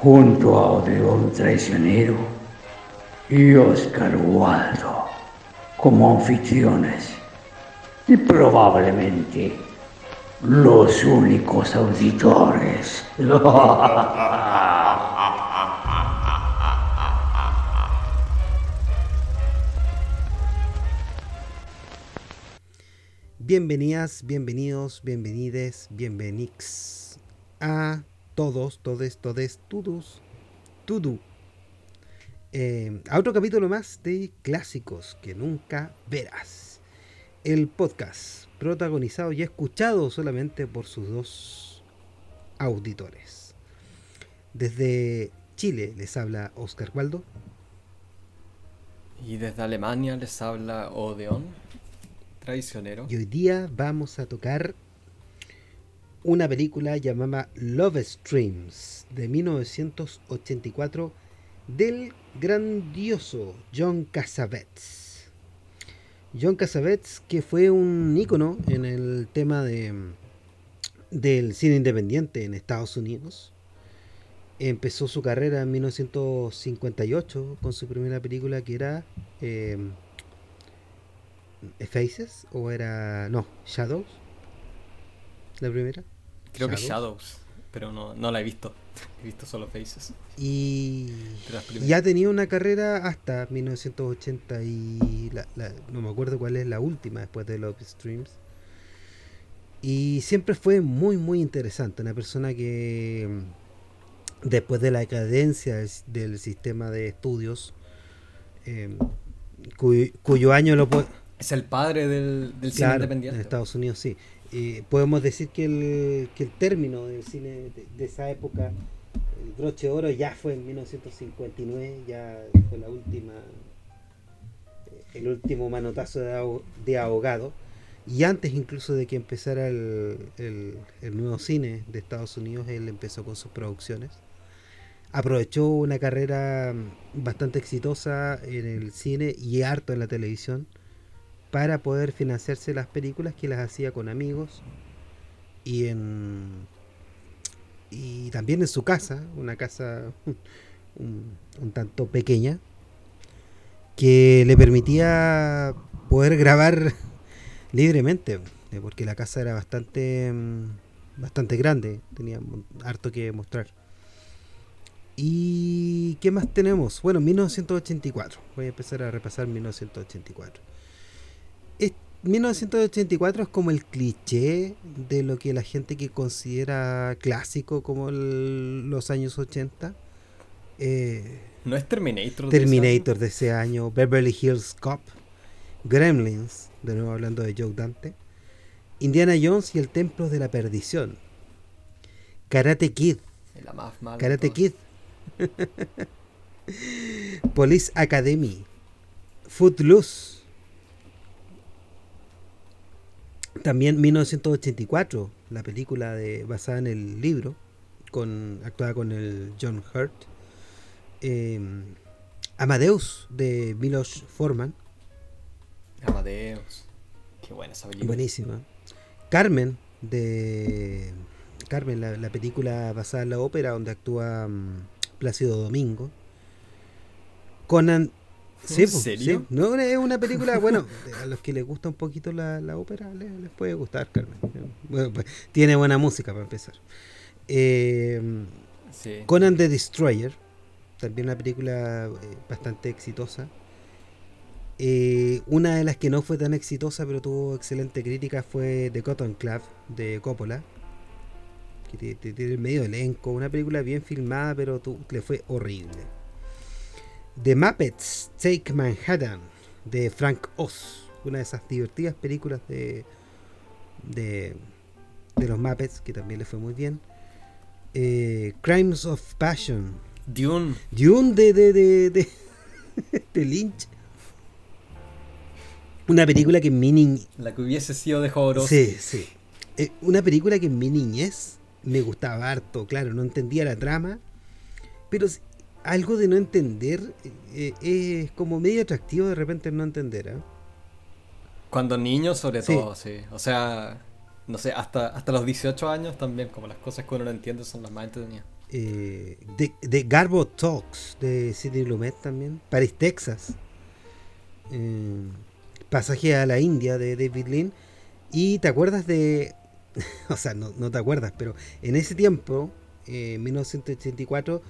junto a Odeón Traicionero y Oscar Waldo como anfitriones y probablemente los únicos auditores. Bienvenidas, bienvenidos, bienvenides, bienvenix a todos, todes, todes, todos, tudu. Eh, a otro capítulo más de Clásicos que nunca verás. El podcast protagonizado y escuchado solamente por sus dos auditores. Desde Chile les habla Oscar Waldo. Y desde Alemania les habla Odeon, traicionero. Y hoy día vamos a tocar una película llamada Love Streams de 1984 del grandioso John Cassavetes. John Cassavetes que fue un ícono en el tema de del cine independiente en Estados Unidos. Empezó su carrera en 1958 con su primera película que era eh, Faces o era no Shadows la primera. Creo que Shadows, pero no, no la he visto. He visto solo Faces. Y ya tenía una carrera hasta 1980 y no me acuerdo cuál es la última después de Love Streams. Y siempre fue muy, muy interesante. Una persona que después de la decadencia del, sistema de estudios, em, cuyo, año lo puede... Es el padre del, del cine independiente. En Estados Unidos, sí podemos decir que el, que el término del cine de, esa época, el broche de oro, ya fue en 1959, ya fue la última, el último manotazo de, ahogado. Y antes incluso de que empezara el, el, nuevo cine de Estados Unidos, él empezó con sus producciones. Aprovechó una carrera bastante exitosa en el cine y harto en la televisión para poder financiarse las películas que las hacía con amigos y en y también en su casa, una casa un, tanto pequeña que le permitía poder grabar libremente, eh, porque la casa era bastante mm, bastante grande, tenía harto que mostrar. ¿Y qué más tenemos? Bueno, 1984. Voy a empezar a repasar 1984. 1984 es como el cliché de lo que la gente que considera clásico como los años 80. Eh, ¿No es Terminator? Terminator de ese, año, Beverly Hills Cop, Gremlins, de nuevo hablando de Joe Dante, Indiana Jones y el Templo de la Perdición, Karate Kid, Karate Kid, Police Academy, Footloose, También 1984, la película de, basada en el libro, con actuada con el John Hurt. Em, Amadeus de Milos Forman. Amadeus. Qué buena esa película. Buenísima. Carmen de Carmen, la, película basada en la ópera donde actúa mm, Plácido Domingo. Conan Sí, ¿En serio? No, es una película, bueno, a los que les gusta un poquito la, ópera les, puede gustar, Carmen. Pues, tiene buena música para empezar. Eh, Conan the Destroyer, también una película eh, bastante exitosa. Eh, una de las que no fue tan exitosa, pero tuvo excelente crítica, fue The Cotton Club de Coppola. Que tiene medio elenco, una película bien filmada, pero le fue horrible. The Muppets Take Manhattan de Frank Oz, una de esas divertidas películas de, de, los Muppets que también le fue muy bien. Eh, Crimes of Passion Dune. Dune de, de, de, de, de Lynch. Una película que en mi niñez. La que hubiese sido de Jodorowsky. Sí, sí. Eh, una película que en mi niñez me gustaba harto, claro, no entendía la trama, pero algo de no entender eh, eh, es como medio atractivo de repente no entender. ¿ah? Cuando niño, sobre Sí. todo, sí. O sea, no sé, hasta, hasta los 18 años también, como las cosas que uno no entiende son las más entretenidas. Eh, de, de Garbo Talks de Sidney Lumet también, Paris, Texas. Eh, Pasaje a la India de David Lean. Y te acuerdas de. o sea, no, no te acuerdas, pero en ese tiempo, eh, en 1984,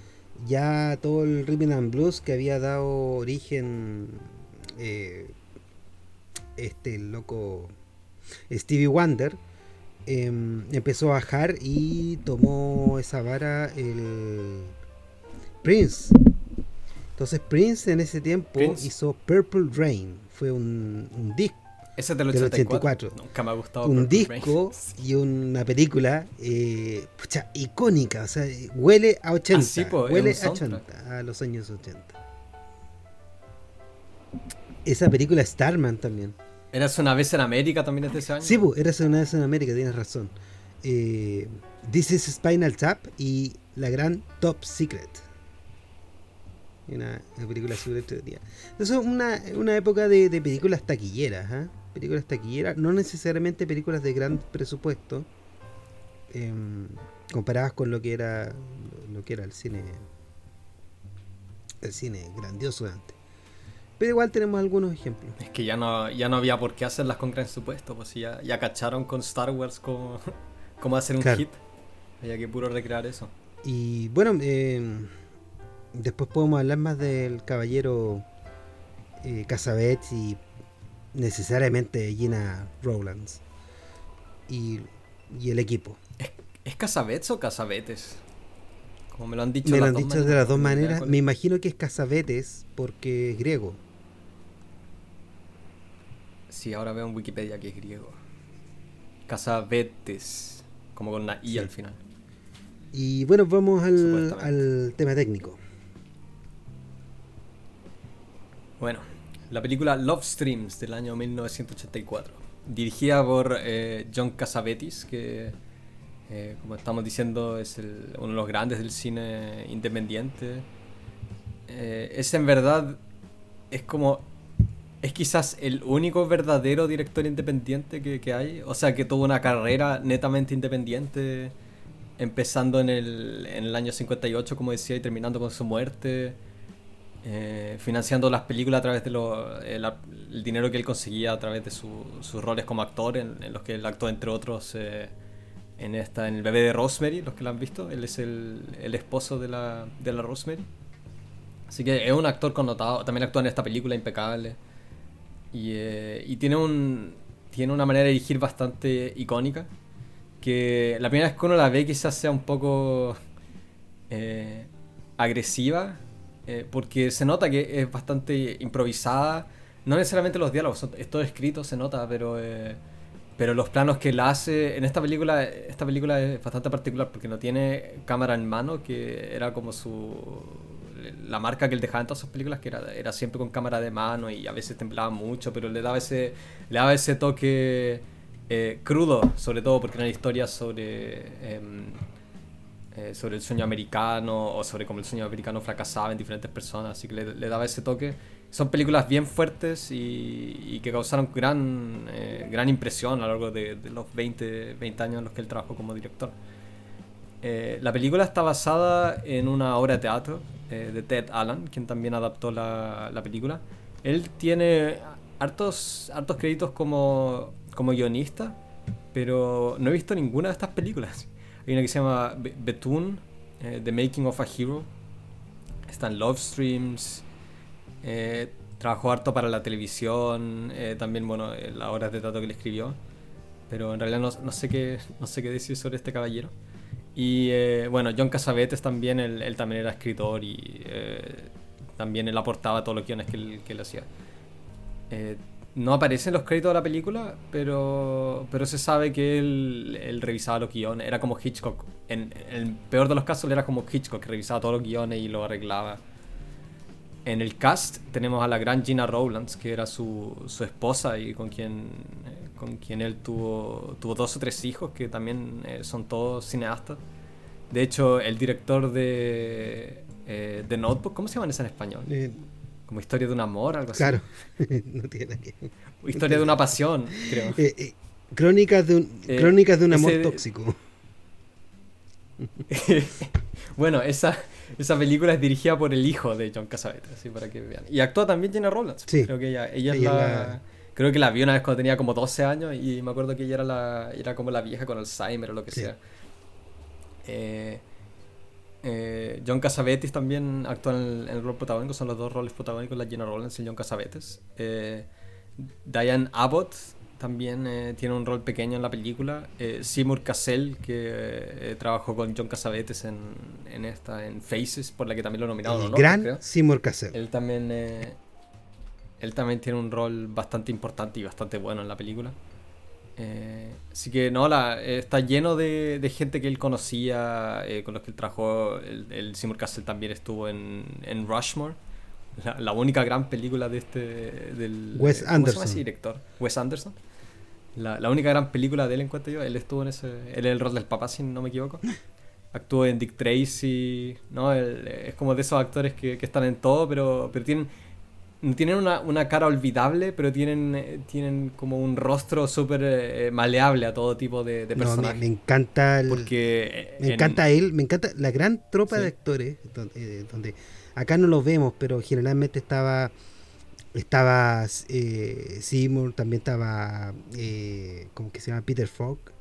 ya todo el rhythm and blues que había dado origen. eh, este loco Stevie Wonder em, empezó a bajar y tomó esa vara el Prince. Entonces Prince en ese tiempo Prince. hizo Purple Rain, fue un, un disco Ese es del Del 84. 84. Nunca me ha gustado. un Purple disco Rain. y una película eh, pucha, icónica, o sea, huele a 80, Ah, sí, po, huele a soundtrack. 80, a los años 80. Esa película Starman también. Eras una vez en América también es de ese año. Sí, pues, eras una vez en América, tienes razón. Eh, This is Spinal Tap y la gran Top Secret. Una, una película súper entretenida. Entonces, una, una época de, de películas taquilleras, ¿ah? Películas taquilleras, no necesariamente películas de gran presupuesto, em, comparadas con lo que era lo que era el cine el cine grandioso de antes. Pero igual tenemos algunos ejemplos. Es que ya no, ya no había por qué hacerlas con gran supuesto, pues ya, ya cacharon con Star Wars cómo, cómo hacer un Claro. hit. Había que puro recrear eso. Y bueno, eh, después podemos hablar más del caballero eh, Cassavetes y necesariamente Gina Rowlands y, y el equipo. ¿Es Casabets o Casabetes? Como me lo han dicho Me lo han dicho de las dos maneras. Me imagino que es Cassavetes porque es griego. Sí, ahora veo en Wikipedia que es griego. Casabetes. Como con una I Sí. al final. Y bueno, vamos al, al tema técnico. Bueno, la película Love Streams del año 1984, dirigida por eh, John Cassavetes, que eh, como estamos diciendo es el- uno de los grandes del cine independiente. Eh, es en verdad, es como, es quizás el único verdadero director independiente que, que hay, o sea, que tuvo una carrera netamente independiente, empezando en el, en el año 58, como decía, y terminando con su muerte eh, financiando las películas a través de lo, el, dinero que él conseguía a través de su- sus roles como actor, en, los que él actuó entre otros eh, en esta en el bebé de Rosemary, los que lo han visto, él es el, el esposo de la, de la Rosemary. Así que es un actor connotado, también actúa en esta película impecable. Y, eh, y tiene un tiene una manera de dirigir bastante icónica. Que la primera vez que uno la ve quizás sea un poco eh, agresiva. Eh, porque se nota que es bastante improvisada. No necesariamente los diálogos, son- es todo escrito, se nota, pero eh, pero los planos que él hace en esta película esta película es bastante particular porque no tiene cámara en mano que era como su la marca que él dejaba en todas sus películas que era, era siempre con cámara de mano y a veces temblaba mucho pero le daba ese le daba ese toque eh, crudo sobre todo porque eran historias sobre em, eh, sobre el sueño americano o sobre cómo el sueño americano fracasaba en diferentes personas, así que le, le daba ese toque. Son películas bien fuertes y, y que causaron gran, eh, gran impresión a lo largo de, de los 20, 20 años en los que él trabajó como director. Eh, la película está basada en una obra de teatro eh, de Ted Allen, quien también adaptó la, la película. Él tiene hartos, hartos créditos como, como guionista, pero no he visto ninguna de estas películas. Hay una que se llama Be- Bethune, eh, The Making of a Hero. Están Love Streams. eh, trabajó harto para la televisión. eh, también, bueno, eh, las obras de teatro que le escribió. Pero en realidad no, sé qué, no sé qué decir sobre este caballero. Y eh, bueno, John Cassavetes también, él, también era escritor y también él aportaba todos los guiones que él, que él hacía. Eh, no aparece en los créditos de la película, pero, pero se sabe que él, revisaba los guiones. Era como Hitchcock. En, el peor de los casos, era como Hitchcock, que revisaba todos los guiones y lo arreglaba. En el cast tenemos a la gran Gina Rowlands, que era su, su esposa y con quien, con quien él tuvo, tuvo dos o tres hijos, que también eh, son todos cineastas. De hecho, el director de, eh, de Notebook, ¿cómo se llaman en español? Eh, como historia de un amor, algo así. Claro, no tiene que... Historia de una pasión, creo. crónicas, de un, crónicas de un amor tóxico. bueno, esa, esa película es dirigida por el hijo de John Cassavetes, así para que vean. Y actúa también Gina Rollins. Sí. Creo que ella, ella, es la, Creo que la vi una vez cuando tenía como 12 años y me acuerdo que ella era, la, era como la vieja con Alzheimer o lo que sea. Eh, eh, John Cassavetes también actúa en el, rol protagónico, son los dos roles protagónicos, la Gina Rollins y John Cassavetes. Eh, Diane Abbott también eh, tiene un rol pequeño en la película. Eh, Seymour Cassell, que eh, trabajó con John Cassavetes en, en, esta, en Faces, por la que también lo nominaron. El gran Seymour Cassell. Él también, él también tiene un rol bastante importante y bastante bueno en la película. Así que no, la, está lleno de, de, gente que él conocía, con los que él trabajó. El, el Seymour Cassell también estuvo en, en Rushmore la, única gran película de este. Del, Wes Anderson. ese director? Wes Anderson. La, la, única gran película de él, en cuanto yo. Él estuvo en ese. Él es el rol del papá, si no me equivoco. Actuó en Dick Tracy. ¿no? es como de esos actores que, que, están en todo, pero, pero tienen. Tienen una, una cara olvidable, pero tienen, tienen como un rostro súper eh, maleable a todo tipo de, de personajes. No, me, me, encanta el, Porque me en, encanta él, me encanta la gran tropa sí. de actores donde, donde Acá no lo vemos, pero generalmente estaba estaba eh, Seymour, también estaba eh, ¿cómo que se llama? Peter Falk,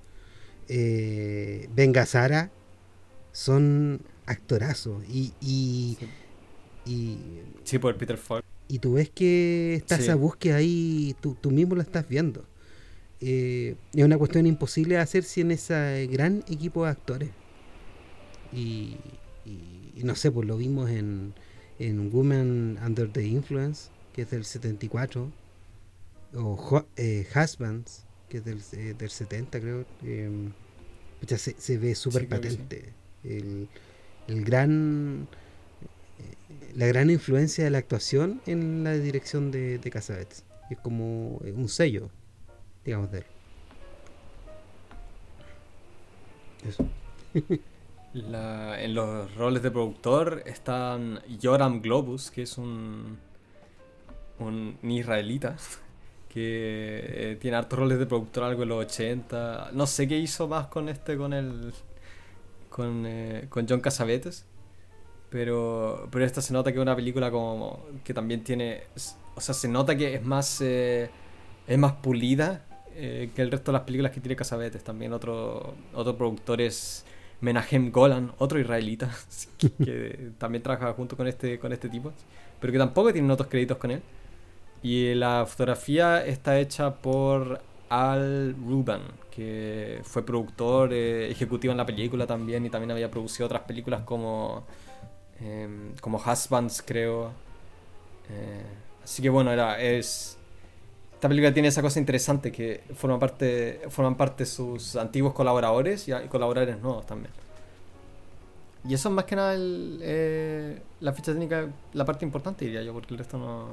eh, Ben Gazzara, son actorazos y y, sí. y sí, por Peter Falk. Y tú ves que está sí. esa búsqueda ahí, tú, tú mismo la estás viendo. Eh, es una cuestión imposible de hacer sin ese gran equipo de actores. Y, y, y no sé, pues lo vimos en, en Women Under the Influence, que es del 74, o eh, Husbands, que es del, eh, del 70, creo. Eh, ya se, se, ve súper sí, patente. Sí. El, el, gran. La gran influencia de la actuación en la dirección de, de. Es como un sello, digamos, de él. Eso. En los roles de productor están Yoram Globus, que es un, un, un israelita que eh, tiene hartos roles de productor, algo en los 80. No sé qué hizo más con este, con el. con, eh, con John Casavetes. Pero, pero esta se nota que es una película como. que también tiene. O sea, se nota que es más. Eh, es más pulida eh, que el resto de las películas que tiene Casavetes. También otro, otro productor es. Menahem Golan, otro israelita, que, también trabaja junto con este, con este tipo, pero que tampoco tienen otros créditos con él. Y la fotografía está hecha por Al Ruban, que fue productor eh, ejecutivo en la película también y también había producido otras películas como, eh, como Husbands, creo. Eh, así que bueno, era, es, esta película tiene esa cosa interesante que forma parte, forman parte sus antiguos colaboradores y, colaboradores nuevos también. Y eso es más que nada el, eh, la ficha técnica, la parte importante diría yo, porque el resto no.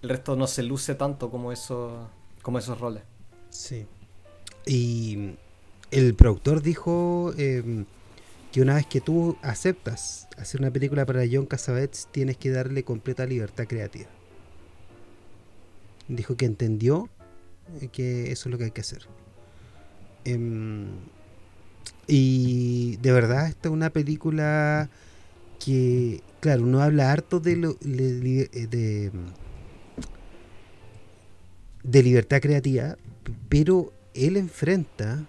El resto no se luce tanto como eso, como esos roles. Sí. Y el productor dijo eh, que una vez que tú aceptas hacer una película para John Cassavetes, tienes que darle completa libertad creativa dijo que entendió que eso es lo que hay que hacer. Um, y de verdad esta es una película que, claro, uno habla harto de, lo, de, de, de libertad creativa, pero él enfrenta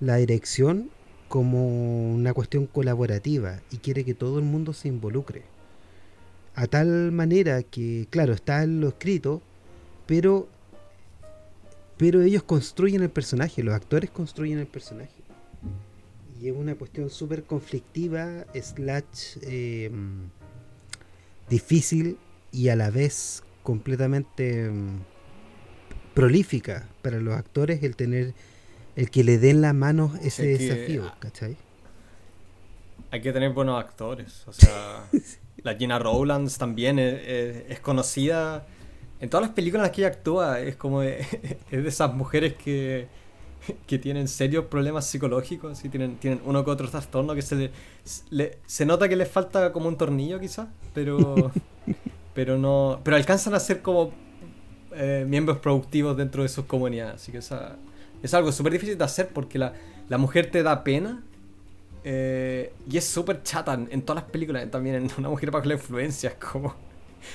la dirección como una cuestión colaborativa y quiere que todo el mundo se involucre. A tal manera que, claro, está en lo escrito, pero pero ellos construyen el personaje, los actores construyen el personaje. Y es una cuestión súper conflictiva, slash eh, difícil y a la vez completamente mm, prolífica para los actores el tener el que le den la mano ese desafío, ¿cachai? Hay que tener buenos actores, o sea, la Gina Rowlands también es, conocida en todas las películas en las que ella actúa, es como de, es de esas mujeres que, que tienen serios problemas psicológicos y tienen, tienen uno que otro trastorno que se le, se nota que les falta como un tornillo quizás, pero pero no pero alcanzan a ser como eh, miembros productivos dentro de sus comunidades, así que esa, es algo súper difícil de hacer porque la, la mujer te da pena eh, y es súper chata en, todas las películas, también en una mujer bajo la influencia, es como,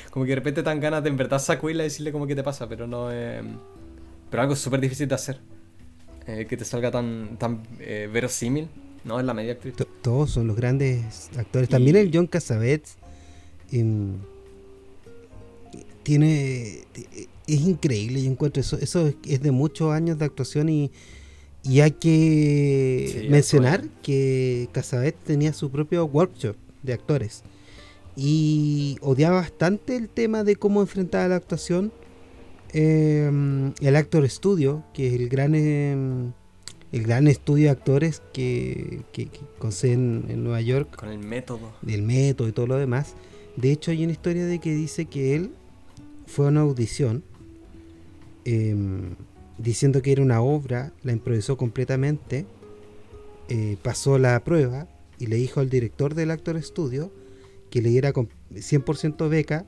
como que de repente dan ganas de en verdad sacudirla y decirle como que te pasa, pero no eh, pero algo súper difícil de hacer. Eh, que te salga tan, tan verosímil, ¿no? Es la media actriz. Todos son los grandes actores. También el John Cassavetes em, tiene es increíble, yo encuentro eso, eso es de muchos años de actuación y y hay que mencionar que Casabet tenía su propio workshop de actores y odiaba bastante el tema de cómo enfrentaba la actuación. Em, el Actor Studio, que es el gran, em, el gran estudio de actores que, que, con sede en, Nueva York. Con el método. Del método y todo lo demás. De hecho, hay una historia de que dice que él fue a una audición. Em, diciendo que era una obra, la improvisó completamente, eh, pasó la prueba y le dijo al director del Actor Studio que le diera 100% beca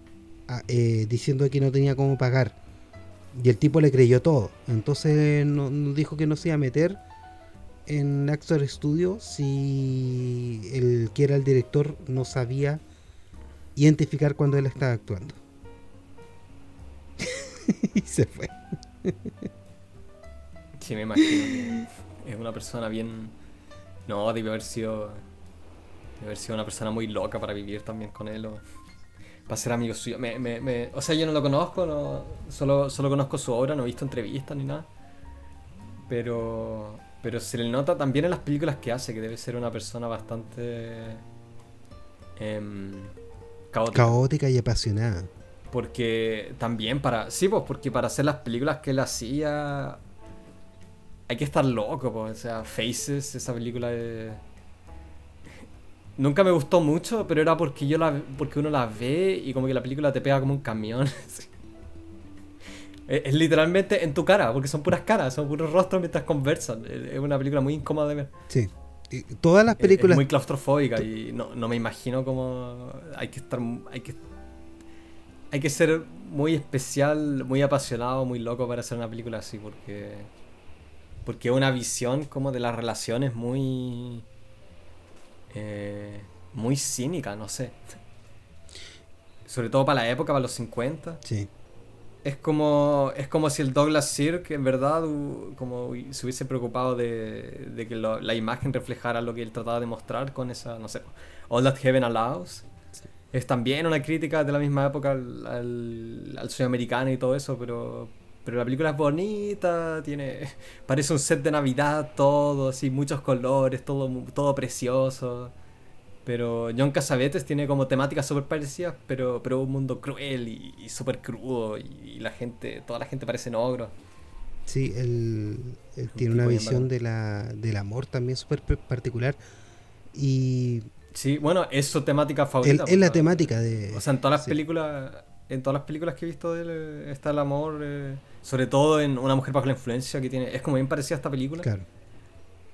eh, diciendo que no tenía cómo pagar. Y el tipo le creyó todo. Entonces dijo que no se iba a meter en Actor Studio si el que era el director no sabía identificar cuando él estaba actuando. y se fue. Sí, me imagino. es una persona bien. No, debe haber sido. Debe haber sido una persona muy loca para vivir también con él. O para ser amigo suyo. Me, me, O sea, yo no lo conozco, no, solo, solo conozco su obra, no he visto entrevistas ni nada. Pero. Pero se le nota también en las películas que hace que debe ser una persona bastante. Em, caótica. caótica y apasionada. Porque también para. Sí, pues porque para hacer las películas que él hacía hay que estar loco, o sea, Faces, esa película de... Nunca me gustó mucho, pero era porque yo la porque uno la ve y como que la película te pega como un camión. es, literalmente en tu cara, porque son puras caras, son puros rostros mientras conversan. Es una película muy incómoda de ver. Sí. Y todas las películas. Es, muy claustrofóbica y no, no, me imagino cómo. Hay que estar. Hay que. Hay que ser muy especial, muy apasionado, muy loco para hacer una película así, porque porque es una visión como de las relaciones muy. Eh, muy cínica, no sé. Sobre todo para la época, para los 50. Sí. Es como, es como si el Douglas Sirk, en verdad, como se hubiese preocupado de, que la imagen reflejara lo que él trataba de mostrar con esa, no sé, All That Heaven Allows. Es también una crítica de la misma época al, al, al sueño americano y todo eso, pero, pero la película es bonita, tiene parece un set de Navidad todo, así muchos colores, todo todo precioso. Pero John Casavetes tiene como temáticas súper parecidas, pero, pero un mundo cruel y, súper crudo y, la gente, toda la gente parece ogros. Sí, él, tiene una visión de la, del amor también súper particular y... Sí, bueno, es su temática favorita. Es la temática de... O sea, en todas las películas en todas las películas que he visto de él eh, está el amor, eh, sobre todo en Una mujer bajo la influencia, que tiene es como bien parecida a esta película. Claro.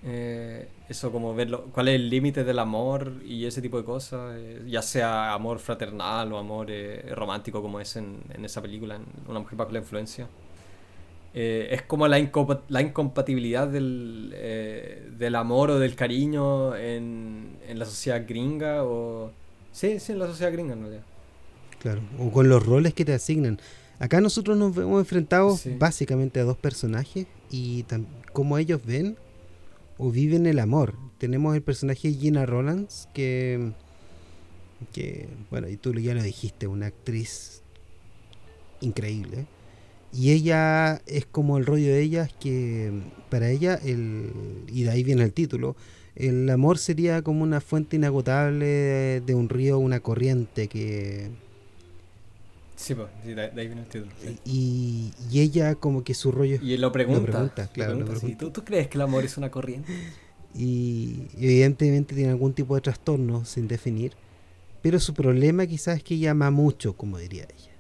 Eh, eso como verlo, cuál es el límite del amor y ese tipo de cosas, ya sea amor fraternal o amor romántico como es en, esa película, en Una mujer bajo la influencia. Es como la, la incompatibilidad del, del, amor o del cariño en, en, la sociedad gringa o... Sí, sí, en la sociedad gringa en realidad. Claro, o con los roles que te asignan. Acá nosotros nos hemos enfrentado básicamente a dos personajes y como ellos ven o viven el amor. Tenemos el personaje Gina Rollins, que, que, bueno, y tú ya lo dijiste, una actriz increíble. Y ella es como el rollo de ella, es que para ella, el, y de ahí viene el título, el amor sería como una fuente inagotable de un río, una corriente que Sí, pues, de, ahí viene el título. Y, y, ella como que su rollo... Y él lo pregunta. claro, ¿Tú, ¿Tú crees que el amor es una corriente? Y evidentemente tiene algún tipo de trastorno sin definir. Pero su problema quizás es que ella ama mucho, como diría ella.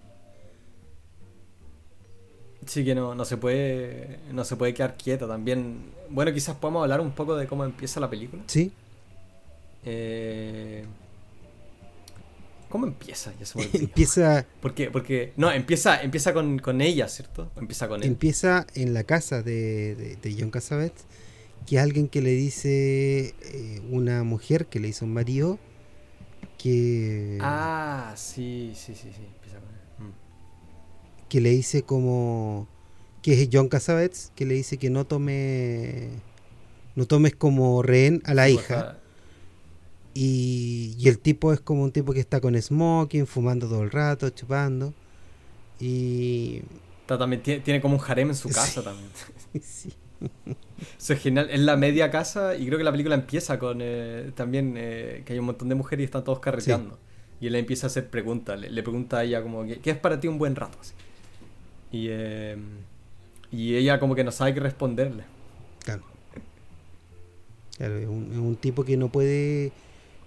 Sí, que no, no se puede no se puede quedar quieta también. Bueno, quizás podamos hablar un poco de cómo empieza la película. Sí. Eh, ¿Cómo empieza? Ya se empieza. ¿Por qué? Porque. No, empieza, empieza con, ella, ¿cierto? empieza con él. Empieza en la casa de, de, John Cassavetes, que alguien que le dice. Eh, una mujer que le hizo un marido. Que. Ah, sí, sí, sí, sí. Empieza con él. Que le dice como. Que es John Cassavetes, que le dice que no tome. No tomes como rehén a la hija. Y, el tipo es como un tipo que está con smoking, fumando todo el rato, chupando. Y. también tiene, como un harem en su casa también. sí. Eso es genial. Es la media casa y creo que la película empieza con eh, también eh, que hay un montón de mujeres y están todos carreteando. Y él empieza a hacer preguntas. Le, pregunta a ella como, ¿qué, es para ti un buen rato? Y, eh, y ella como que no sabe qué responderle. Claro. Claro, es un tipo que no puede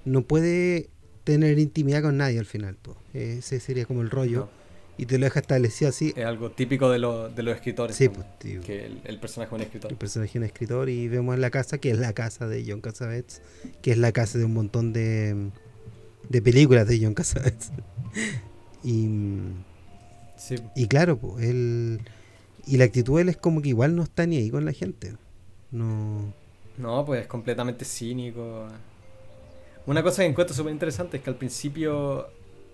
no puede tener intimidad con nadie al final. Ese sería como el rollo. Y te lo deja establecido así. Es algo típico de, de los escritores. Sí, pues, Que el, personaje es un escritor. El personaje es un escritor y vemos en la casa, que es la casa de John Cassavetes, que es la casa de un montón de, de películas de John Cassavetes. y, y claro, pues, él... Y la actitud de él es como que igual no está ni ahí con la gente. No... No, pues es completamente cínico. Una cosa que encuentro súper interesante es que al principio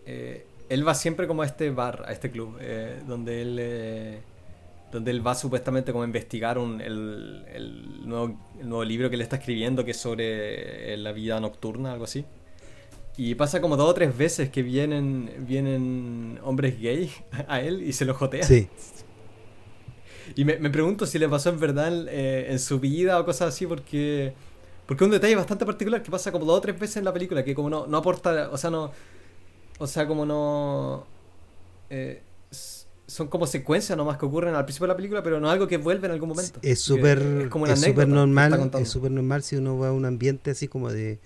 eh, él va siempre como a este bar, a este club, eh, donde él eh, donde él va supuestamente como a investigar un, el, el, nuevo, el, nuevo, libro que le está escribiendo que es sobre la vida nocturna, algo así. Y pasa como dos o tres veces que vienen, vienen hombres gay a él y se lo jotean. Sí. Y me, me pregunto si le pasó en verdad en su vida o cosas así, porque porque un detalle bastante particular que pasa como dos o tres veces en la película, que como no, no aporta, o sea, no... O sea, como no... Eh, son como secuencias nomás que ocurren al principio de la película, pero no algo que vuelve en algún momento. Es súper es súper normal, es súper normal si uno va a un ambiente así como de,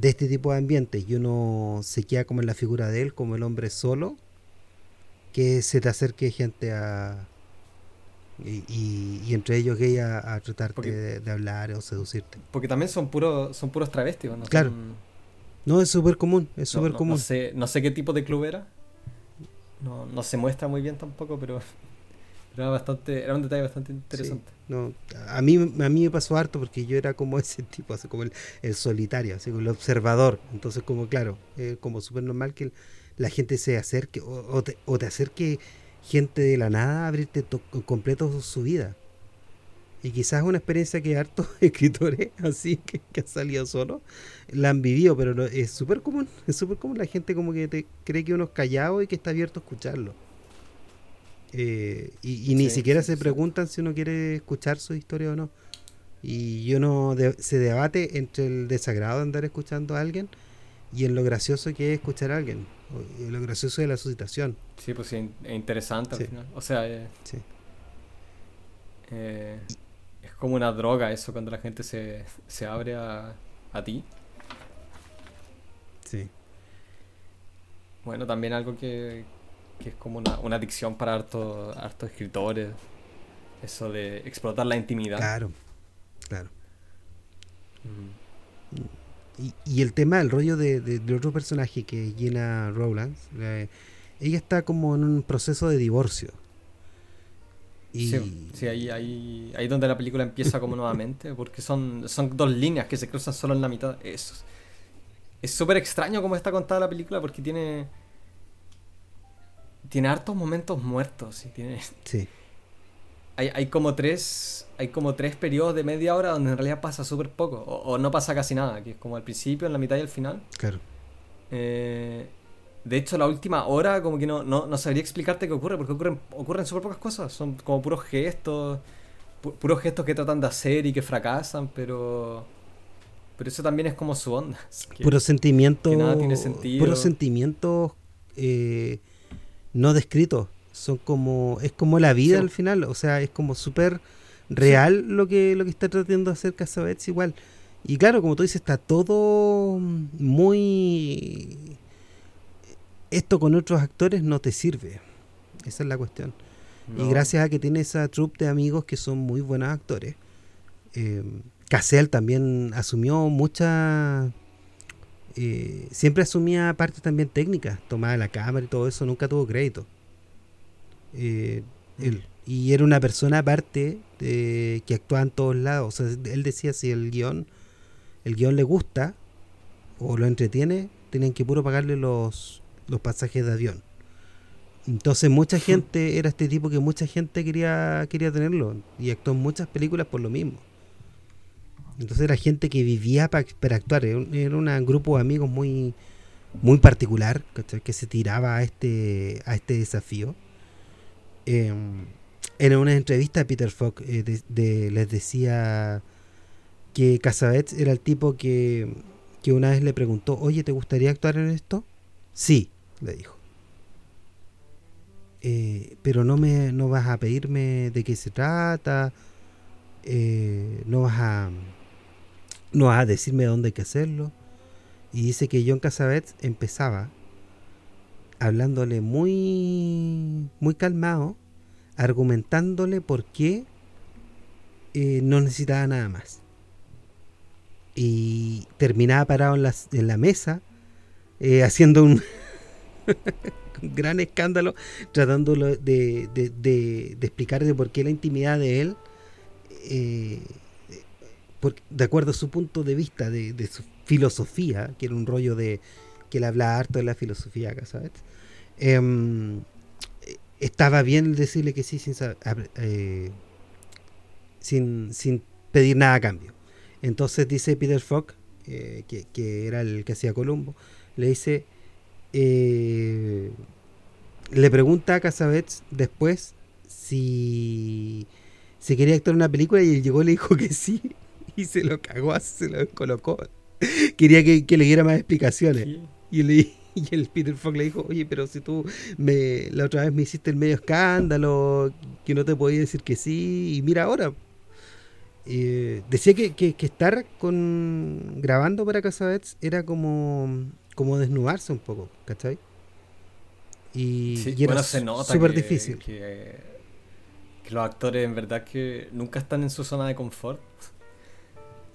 de este tipo de ambientes y uno se queda como en la figura de él, como el hombre solo, que se te acerque gente a, y, y, entre ellos gay a, a tratarte de, hablar o seducirte. Porque también son puros son puros travestis, ¿no? Claro. No, es súper común, es súper común. No sé, no sé qué tipo de club era. No, no se muestra muy bien tampoco, pero, era bastante era un detalle bastante interesante. no, a mí a mí me pasó harto porque yo era como ese tipo, así como el, solitario, así como el observador. Entonces como claro, es como súper normal que la gente se acerque o, o, te, o te acerque gente de la nada abrirte completo su vida. Y quizás una experiencia que hartos escritores así que, que han salido solo la han vivido, pero es súper común. Es súper común la gente como que te cree que uno es callado y que está abierto a escucharlo. Eh, y, ni siquiera se preguntan si uno quiere escuchar su historia o no. Y uno se debate entre el desagrado de andar escuchando a alguien y en lo gracioso que es escuchar a alguien lo gracioso de la situación. Sí, pues sí, es interesante al final. O sea, eh, eh, es como una droga eso cuando la gente se, se abre a, a ti. Sí. Bueno, también algo que, que es como una, una adicción para hartos hartos escritores. Eso de explotar la intimidad. Claro, claro. Y, el tema, el rollo de, otro personaje que Gina Rowlands, ella está como en un proceso de divorcio. Y... Sí, ahí, ahí, ahí donde la película empieza como nuevamente, porque son, son dos líneas que se cruzan solo en la mitad. Eso. Es súper extraño cómo está contada la película porque tiene... Tiene hartos momentos muertos. Y tiene... Sí. Hay, hay, como tres hay como tres periodos de media hora donde en realidad pasa súper poco o, no pasa casi nada que es como al principio en la mitad y al final. Claro. Eh, de hecho la última hora como que no, no, no sabría explicarte qué ocurre porque ocurren ocurren súper pocas cosas. Son como puros gestos puros gestos que tratan de hacer y que fracasan pero pero eso también es como su onda. Puro sentimiento que nada tiene sentido. puros sentimientos eh, no descritos. Son como, es como la vida al final, o sea, es como súper real lo que lo que está tratando de hacer Casabets igual. Y claro, como tú dices, está todo muy... Esto con otros actores no te sirve. Esa es la cuestión. Y gracias a que tiene esa troupe de amigos que son muy buenos actores. Eh, Cassell también asumió mucha... Eh, siempre asumía partes también técnicas, tomaba la cámara y todo eso, nunca tuvo crédito. Eh, él, y era una persona aparte que actuaba en todos lados. O sea, él decía si el guion, el guion le gusta o lo entretiene, tienen que puro pagarle los, los pasajes de avión. Entonces mucha gente, era este tipo que mucha gente quería, quería tenerlo y actuó en muchas películas por lo mismo. Entonces era gente que vivía para actuar, era un, grupo de amigos muy, muy particular que se tiraba a este, a este desafío. Em, en una entrevista Peter Falk eh, les decía que Casabets era el tipo que, que una vez le preguntó, oye, ¿te gustaría actuar en esto? Sí, le dijo. Eh, pero no me no vas a pedirme de qué se trata, eh, no vas a no a decirme dónde hay que hacerlo. Y dice que John Casabets empezaba hablándole muy muy calmado, argumentándole por qué eh, no necesitaba nada más. Y terminaba parado en la, mesa haciendo un gran escándalo tratando de, de por qué la intimidad de él, eh, de acuerdo a su punto de vista, de, su filosofía, que era un rollo de que él hablaba harto de la filosofía acá, ¿sabes? Em, estaba bien decirle que sí sin, eh, sin, sin, pedir nada a cambio. Entonces dice Peter Falk, eh, que, que, era el que hacía Columbo, le dice, eh, le pregunta a Casabets después si se quería actuar en una película y él llegó y le dijo que sí y se lo cagó, se lo colocó. Quería que, le diera más explicaciones. Y, le, y el Peter Falk le dijo, oye, pero si tú me la otra vez me hiciste el medio escándalo, que no te podía decir que sí, y mira ahora. Eh, decía que, que, estar con grabando para Casabets era como como desnudarse un poco, ¿cachai? Y, era súper difícil. Que, los actores en verdad que nunca están en su zona de confort.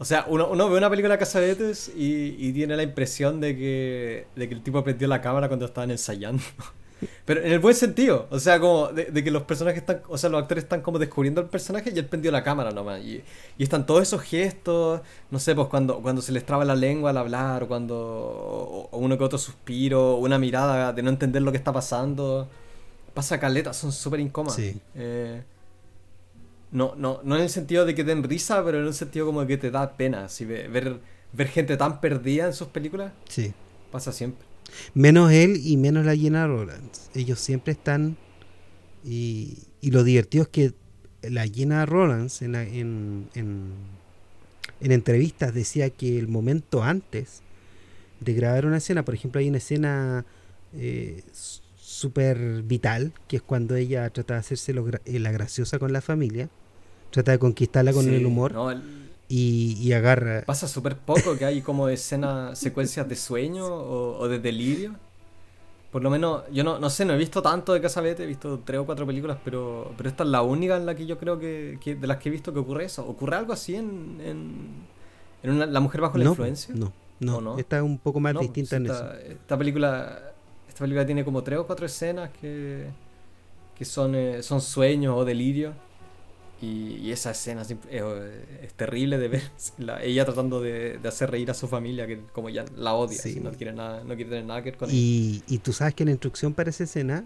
O sea, uno, ve una película de Casabetes y, y tiene la impresión de que, de que el tipo prendió la cámara cuando estaban ensayando. Pero en el buen sentido, o sea, como de, que los personajes están, o sea, los actores están como descubriendo el personaje y él prendió la cámara nomás. Y, y están todos esos gestos, no sé, pues cuando, cuando se les traba la lengua al hablar, o cuando o, uno que otro suspiro, una mirada de no entender lo que está pasando. Pasa caleta, son súper incómodas. Eh, no, no, no en el sentido de que den risa, pero en un sentido como de que te da pena. Si ver, ver gente tan perdida en sus películas. Sí. Pasa siempre. Menos él y menos la Gina Rollins. Ellos siempre están. Y, y lo divertido es que la Gina Rollins en, en, en, entrevistas decía que el momento antes de grabar una escena, por ejemplo, hay una escena eh, súper vital, que es cuando ella trata de hacerse eh, la graciosa con la familia, trata de conquistarla con el humor y, agarra. Pasa súper poco que hay como escenas, secuencias de sueño o, de delirio. Por lo menos, yo no, no sé, no he visto tanto de Casabete, he visto tres o cuatro películas, pero, pero esta es la única en la que yo creo que, de las que he visto que ocurre eso. ¿Ocurre algo así en, en, La mujer bajo la influencia? No, no, no, esta es un poco más distinta en esta, eso. Esta película, esta película tiene como tres o cuatro escenas que, que son, eh, son sueños o delirios y, esa escena es, terrible de ver. ella tratando de, hacer reír a su familia, que como ya la odia, no, quiere nada, no quiere tener nada que ver con y, ella. Y tú sabes que la instrucción para esa escena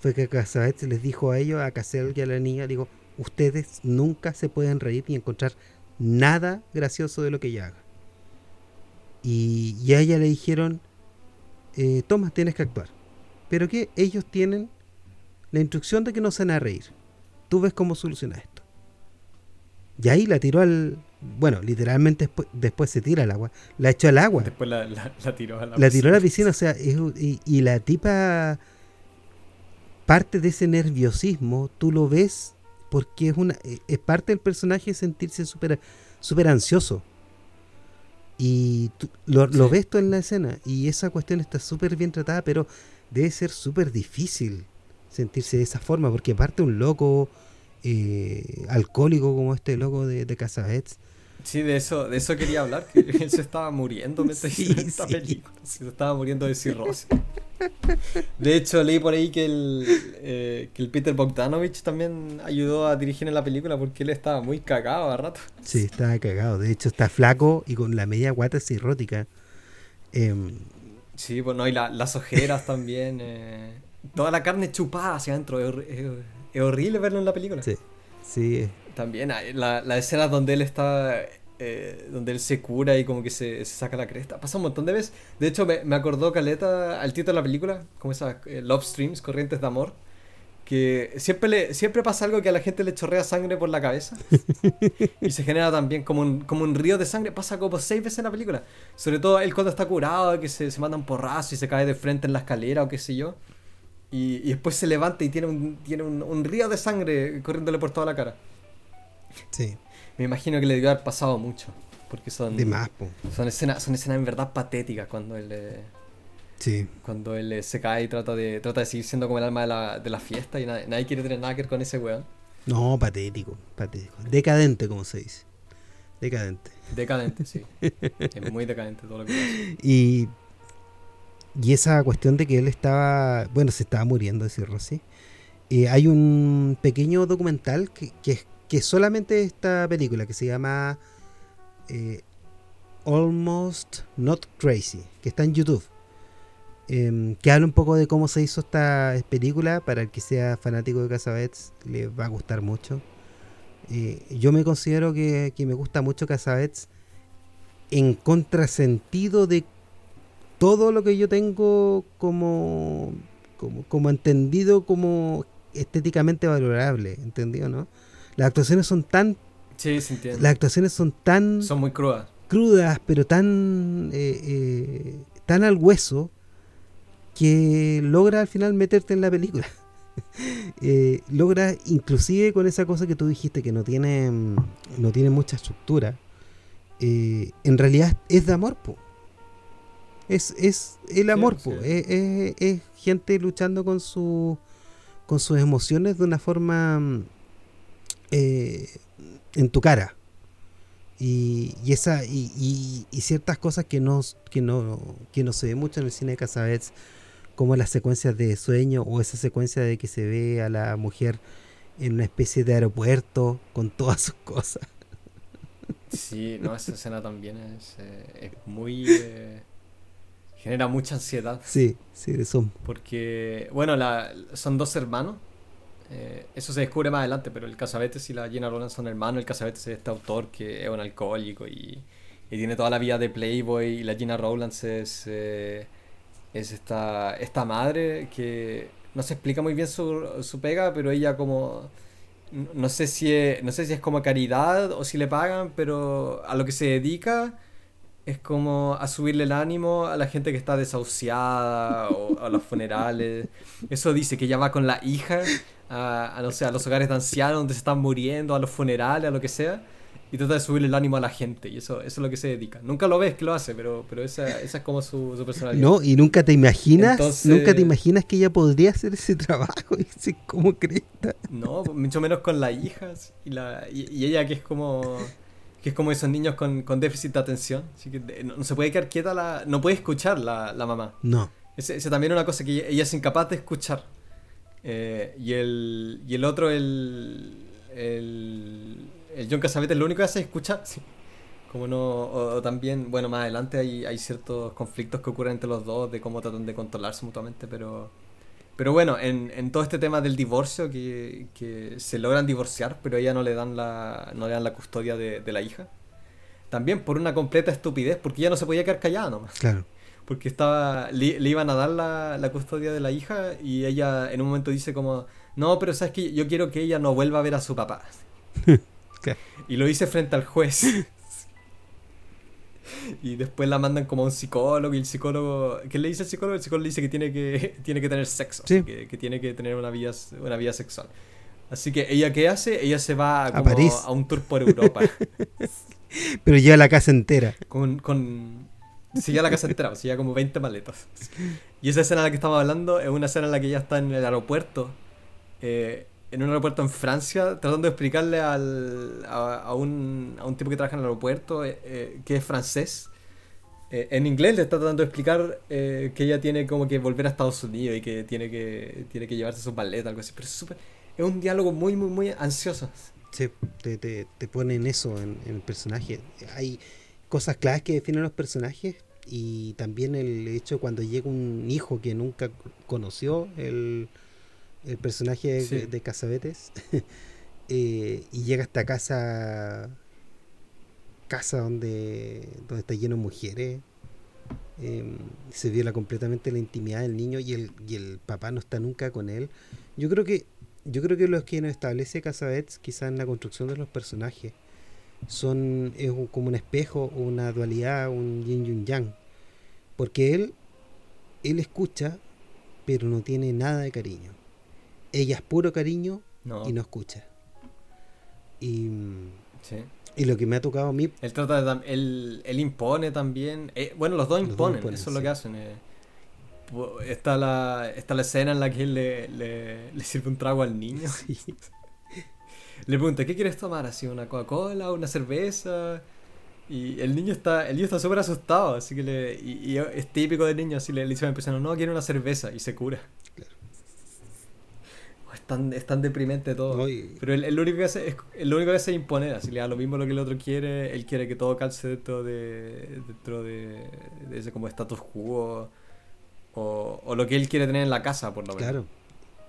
fue que Casabet les dijo a ellos, a Casel y a la niña, digo, ustedes nunca se pueden reír ni encontrar nada gracioso de lo que ella haga. Y, a ella le dijeron, eh, toma, tienes que actuar. Pero que ellos tienen la instrucción de que no se van a reír. Tú ves cómo soluciona esto. Y ahí la tiró al. Bueno, literalmente después, se tira al agua. La echó al agua. Después la, tiró a la piscina. La tiró a la piscina, o sea, y, la tipa. parte de ese nerviosismo, tú lo ves porque es una eh, es parte del personaje sentirse súper super ansioso. Y tú, lo, lo, ves tú en la escena y esa cuestión está súper bien tratada, pero debe ser súper difícil sentirse de esa forma, porque aparte un loco eh, alcohólico como este loco de, de Casabets. Sí, de eso, de eso quería hablar, que él se estaba muriendo mientras sí, esta película, se estaba muriendo de cirrosis. De hecho, leí por ahí que el, eh, que el Peter Bogdanovich también ayudó a dirigir en la película porque él estaba muy cagado a rato. Sí, estaba cagado. De hecho, está flaco y con la media guata cirrótica. Eh, sí, bueno, y la, las ojeras también. Eh, toda la carne chupada hacia adentro. Es, es, horrible verlo en la película. Sí, sí. También la, la escena donde él está eh, donde él se cura y como que se, se, saca la cresta. Pasa un montón de veces. De hecho, me, me acordó Caleta al título de la película, como esa eh, Love Streams, Corrientes de Amor. Que siempre, le, siempre pasa algo que a la gente le chorrea sangre por la cabeza. y se genera también como un, como un río de sangre. Pasa como seis veces en la película. Sobre todo él cuando está curado, que se, se manda un porrazo y se cae de frente en la escalera o qué sé yo. Y, y después se levanta y tiene, un, tiene un, un río de sangre corriéndole por toda la cara. Sí. Me imagino que le debió haber pasado mucho. Porque son. De más. Son escenas, son escenas en verdad patéticas cuando él. Eh, sí. Cuando él eh, se cae y trata de, trata de seguir siendo como el alma de la, de la fiesta y nadie, nadie, quiere tener nada que ver con ese weón. No, patético, patético. Decadente, como se dice. Decadente. Decadente, sí. es muy decadente todo lo que pasa. Y. Y esa cuestión de que él estaba. Bueno, se estaba muriendo, decirlo así. Eh, hay un pequeño documental que, que solamente esta película que se llama eh, Almost Not Crazy, que está en YouTube, eh, que habla un poco de cómo se hizo esta película. Para el que sea fanático de Casabets, le va a gustar mucho. Eh, yo me considero que, que, me gusta mucho Casabets en contrasentido de todo lo que yo tengo como, como, como entendido como estéticamente valorable, ¿entendido? ¿No? Las actuaciones son tan. Sí, se entiende. Las actuaciones son tan. Son muy crudas. Crudas, pero tan. Eh, eh, tan al hueso. Que logra al final meterte en la película. eh, logra, inclusive con esa cosa que tú dijiste que no tiene. No tiene mucha estructura. Eh, en realidad es de amor, po. Es, es el amor, sí, po. Sí. Es, es, es, gente luchando con su con sus emociones de una forma eh, en tu cara. Y, y esa y, y, y, ciertas cosas que no, que, no, que no se ve mucho en el cine de Casabets, como las secuencias de sueño o esa secuencia de que se ve a la mujer en una especie de aeropuerto con todas sus cosas. Sí, no, esa escena también es, eh, es muy... Eh, genera mucha ansiedad. Sí, sí, son. Porque, bueno, la, son dos hermanos eh, eso se descubre más adelante, pero el Casabetes y la Gina Roland son hermanos. El Casabetes es este autor que es un alcohólico y, y tiene toda la vida de Playboy. Y la Gina Rowlands es, eh, es esta, esta madre que no se explica muy bien su, su pega, pero ella como... No sé, si es, no sé si es como caridad o si le pagan, pero a lo que se dedica es como a subirle el ánimo a la gente que está desahuciada o a los funerales. Eso dice que ella va con la hija a, a, no sé, a los hogares de ancianos donde se están muriendo, a los funerales, a lo que sea, y trata de subirle el ánimo a la gente, y eso, eso es lo que se dedica. Nunca lo ves que lo hace, pero, pero esa, esa es como su, su, personalidad. No, y nunca te imaginas, Entonces, nunca te imaginas que ella podría hacer ese trabajo, y como cresta. No, mucho menos con las hijas, y, la, y, y ella que es como que es como esos niños con, con déficit de atención. Así que no, no, se puede quedar quieta, la, no puede escuchar la, la mamá. No. Ese, ese, también es una cosa que ella, ella, es incapaz de escuchar. Eh, y, el, y el otro, el, el, el John Cassavetes, lo único que hace es escuchar. Sí. Como no, o, o, también, bueno, más adelante hay, hay ciertos conflictos que ocurren entre los dos de cómo tratan de controlarse mutuamente, pero, pero bueno, en, en todo este tema del divorcio, que, que, se logran divorciar, pero ella no le dan la, no le dan la custodia de, de la hija. También por una completa estupidez, porque ella no se podía quedar callada nomás. Claro porque estaba le, le, iban a dar la, la, custodia de la hija y ella en un momento dice como no pero sabes que yo quiero que ella no vuelva a ver a su papá ¿Qué? y lo dice frente al juez y después la mandan como a un psicólogo y el psicólogo... ¿Qué le dice el psicólogo? El psicólogo le dice que tiene que, tiene que tener sexo, que, tiene que tener una vida, una vida sexual. Así que ella qué hace? Ella se va a, París. a un tour por Europa. Pero lleva la casa entera. Con, con... Se lleva la casa entera, se lleva como 20 maletas. Y esa escena de la que estamos hablando es una escena en la que ella está en el aeropuerto. Eh, en un aeropuerto en Francia, tratando de explicarle al, a, un, a, un, tipo que trabaja en el aeropuerto eh, eh, que es francés. Eh, en inglés le está tratando de explicar que ella tiene como que volver a Estados Unidos y que tiene que, tiene que llevarse sus maletas, algo así. Pero es, es un diálogo muy, muy, muy ansioso. Sí, te, te, te ponen eso en, en, el personaje. Hay cosas claves que definen los personajes y también el hecho cuando llega un hijo que nunca conoció el el personaje de Casabetes, eh, y llega a esta casa, casa donde, donde está lleno de mujeres, em, se viola completamente la intimidad del niño y el, y el papá no está nunca con él. Yo creo que yo creo que lo que nos establece Casabets quizás en la construcción de los personajes son es como un espejo una dualidad, un yin y un yang. Porque él él escucha, pero no tiene nada de cariño ella es puro cariño y no escucha. Y, y lo que me ha tocado a mí. Él trata de. Él, él impone también. Eh, bueno, los dos imponen, eso es lo que hacen. Eh. Está, la, está la escena en la que él le, le, sirve un trago al niño. le pregunta, ¿qué quieres tomar? ¿Así una Coca-Cola? ¿Una cerveza? Y el niño está el niño está súper asustado, así que le, y, es típico del niño, así le, dice a no, quiere una cerveza y se cura tan, es tan deprimente todo. Pero el, el, único que hace es el único que hace es imponer, así le da lo mismo lo que el otro quiere, él quiere que todo calce dentro de dentro de, ese como status quo o, o, lo que él quiere tener en la casa, por lo menos. Claro.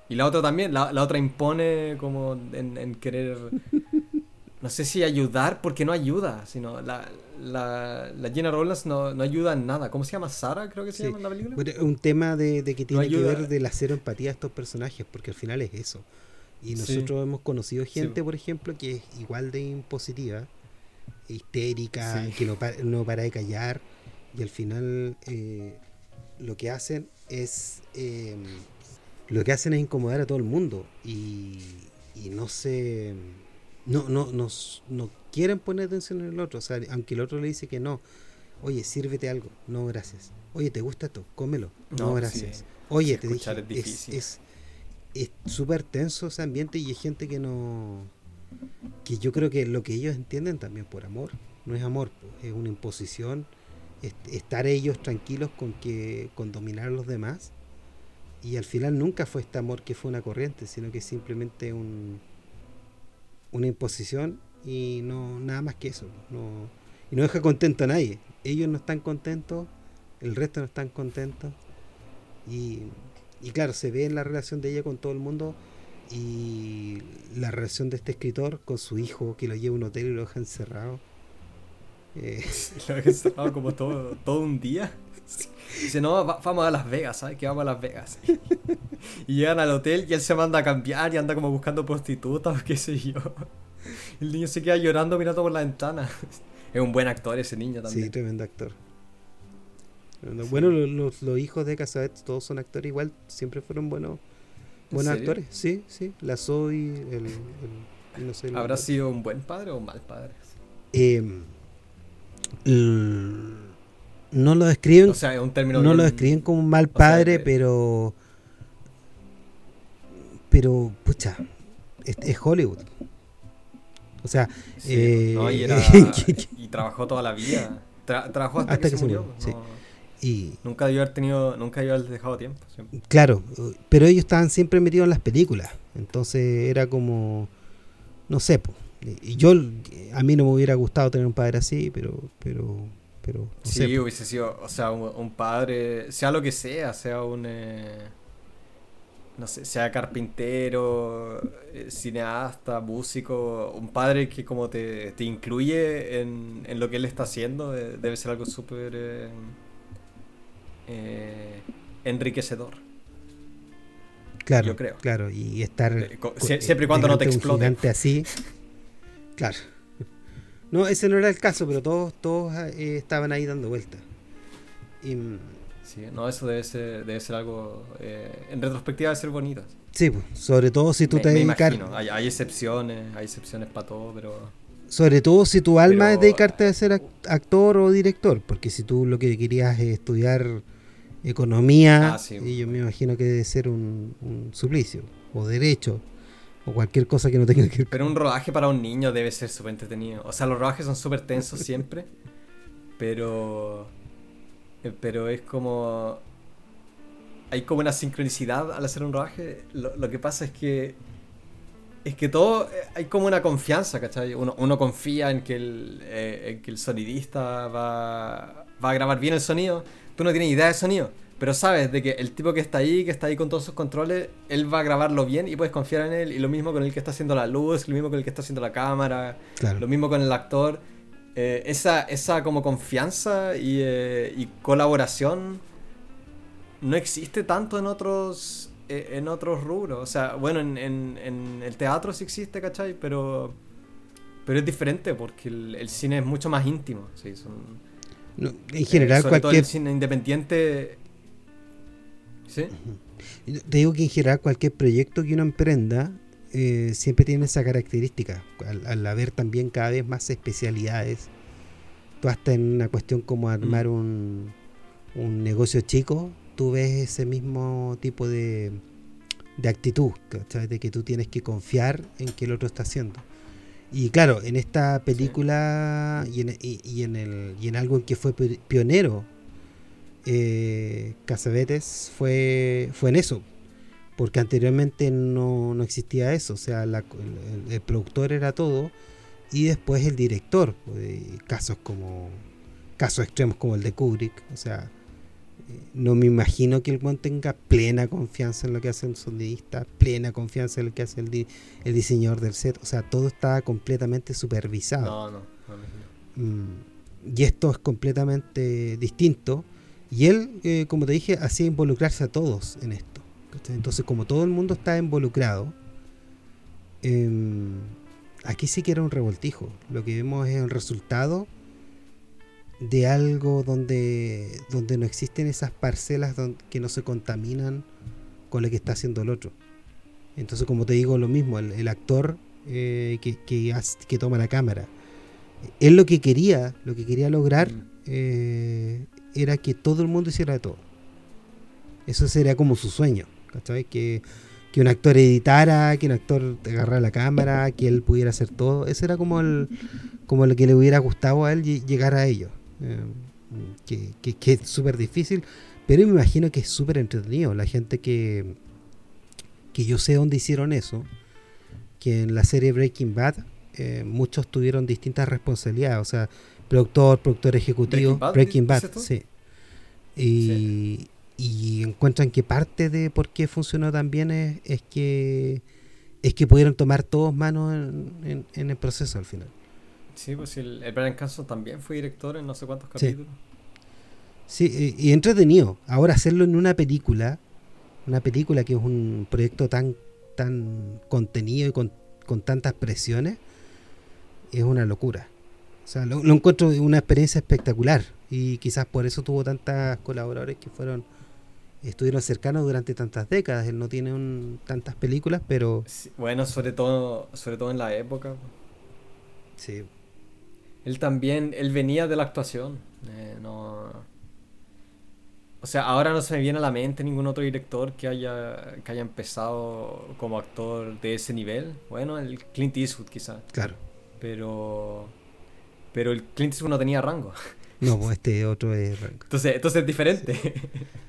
Y la otra también, la, la otra impone como en, en querer no sé si ayudar porque no ayuda, sino la, la, la Gina Rollins no, no, ayuda en nada. ¿Cómo se llama? Sara, creo que se llama en la película. un tema de, que tiene que ver de la cero empatía a estos personajes, porque al final es eso. Y nosotros hemos conocido gente, por ejemplo, que es igual de impositiva, histérica, que no, no, para de callar, y al final eh, lo que hacen es em, lo que hacen es incomodar a todo el mundo y, y no se no, no, nos, no quieren poner atención en el otro. O sea, aunque el otro le dice que no, oye, sírvete algo, no gracias. Oye, ¿te gusta esto? Cómelo, no, gracias. Oye, te dije, es es súper tenso ese ambiente y hay gente que no que yo creo que lo que ellos entienden también por amor no es amor es una imposición estar ellos tranquilos con que con dominar a los demás y al final nunca fue este amor que fue una corriente sino que simplemente un una imposición y no nada más que eso. No, y no deja contento a nadie. Ellos no están contentos, el resto no están contentos. Y, y claro, se ve en la relación de ella con todo el mundo y la relación de este escritor con su hijo que lo lleva a un hotel y lo deja encerrado. Eh. Lo deja encerrado como todo, todo un día. Dice, no, vamos a Las Vegas, ¿sabes? Que vamos a Las Vegas. y llegan al hotel y él se manda a cambiar y anda como buscando prostitutas o qué sé yo. El niño se queda llorando mirando por la ventana. Es un buen actor ese niño también. Sí, tremendo actor. Bueno, los, hijos de Casabet todos son actores igual, siempre fueron buenos buenos actores. Sí, sí. La Zoe, el, no sé, ¿Habrá sido un buen padre o un mal padre? Eh, no lo describen. no lo describen como un mal padre, pero. Pero, pucha, es, Hollywood. O sea. Eh, y, trabajó toda la vida. trabajó hasta, que, se murió. y, nunca debió haber tenido. Nunca debió haber dejado tiempo. Claro, pero ellos estaban siempre metidos en las películas. Entonces era como. No sé, y yo. A mí no me hubiera gustado tener un padre así, pero. pero pero... sí, hubiese sido, o sea, un, padre, sea lo que sea, sea un... Eh, no sé, sea carpintero, eh, cineasta, músico, un padre que como te, te incluye en, en, lo que él está haciendo, eh, debe ser algo súper enriquecedor. Claro, yo creo. Claro, y estar... siempre y cuando no te explote. así, claro. No, ese no era el caso, pero todos, todos eh, estaban ahí dando vueltas. Y, sí, no, eso debe ser, debe ser algo, eh, en retrospectiva debe ser bonito. Sí, pues, sobre todo si tú te dedicas... Hay, hay, excepciones, hay excepciones para todo, pero... Sobre todo si tu alma es dedicarte a ser actor o director, porque si tú lo que querías es estudiar economía, ah, y yo me imagino que debe ser un, un suplicio, o derecho, o cualquier cosa que no tenga que ver. Pero un rodaje para un niño debe ser súper entretenido. O sea, los rodajes son súper tensos siempre, pero. Eh, pero es como. Hay como una sincronicidad al hacer un rodaje. Lo, que pasa es que. Es que todo. Eh, hay como una confianza, ¿cachai? Uno, uno confía en que, el, eh, en que el sonidista va, va a grabar bien el sonido. Tú no tienes idea de sonido pero sabes de que el tipo que está ahí, que está ahí con todos sus controles, él va a grabarlo bien y puedes confiar en él. Y lo mismo con el que está haciendo la luz, lo mismo con el que está haciendo la cámara, lo mismo con el actor. Eh, esa, esa como confianza y, eh, y, colaboración no existe tanto en otros eh, en otros rubros. O sea, bueno, en, en, el teatro sí existe, ¿cachai? Pero, pero es diferente porque el, cine es mucho más íntimo. Sí, son, en general, cualquier... todo el cine independiente te digo que en general cualquier proyecto que uno emprenda eh, siempre tiene esa característica. Al, haber también cada vez más especialidades, tú hasta en una cuestión como armar mm. un, un negocio chico, tú ves ese mismo tipo de, de actitud, de que tú tienes que confiar en que el otro está haciendo. Y claro, en esta película y, en, y, en el, y en algo en que fue pionero eh, fue, fue en eso, porque anteriormente no, existía eso, o sea, el, productor era todo y después el director, pues, casos como casos extremos como el de Kubrick, o sea, eh, no me imagino que el buen tenga plena confianza en lo que hace el sonidista, plena confianza en lo que hace el, el diseñador del set, o sea, todo está completamente supervisado. No, no, no, mm, y esto es completamente distinto y él, eh, como te dije, hacía involucrarse a todos en esto. Entonces, como todo el mundo está involucrado, em, aquí sí que era un revoltijo. Lo que vemos es el resultado de algo donde, donde no existen esas parcelas que no se contaminan con lo que está haciendo el otro. Entonces, como te digo, lo mismo, el, actor eh, que, que, toma la cámara, él lo que quería, lo que quería lograr mm. eh, era que todo el mundo hiciera de todo. Eso sería como su sueño, ¿cachai? Que, que un actor editara, que un actor agarrara la cámara, que él pudiera hacer todo. Eso era como el como lo que le hubiera gustado a él llegar a ello. Eh, que, que, es súper difícil, pero me imagino que es súper entretenido. La gente que, que yo sé dónde hicieron eso, que en la serie Breaking Bad eh, muchos tuvieron distintas responsabilidades. O sea, productor, productor ejecutivo, Breaking Bad, sí. Y, y, encuentran que parte de por qué funcionó tan bien es, es que es que pudieron tomar todos manos en, en, el proceso al final. Sí, pues el, el Brian Cranston también fue director en no sé cuántos capítulos. Sí, y, entretenido. Ahora hacerlo en una película, una película que es un proyecto tan tan contenido y con, con tantas presiones, es una locura. O sea, lo, encuentro una experiencia espectacular y quizás por eso tuvo tantas colaboradores que fueron estuvieron cercanos durante tantas décadas. Él no tiene tantas películas, pero bueno, sobre todo sobre todo en la época. Sí. Él también él venía de la actuación, eh, no o sea, ahora no se me viene a la mente ningún otro director que haya, que haya empezado como actor de ese nivel. Bueno, el Clint Eastwood quizás. Claro. Pero pero el Clint Eastwood no tenía rango. No, pues este otro es rango. Entonces, entonces es diferente. Sí.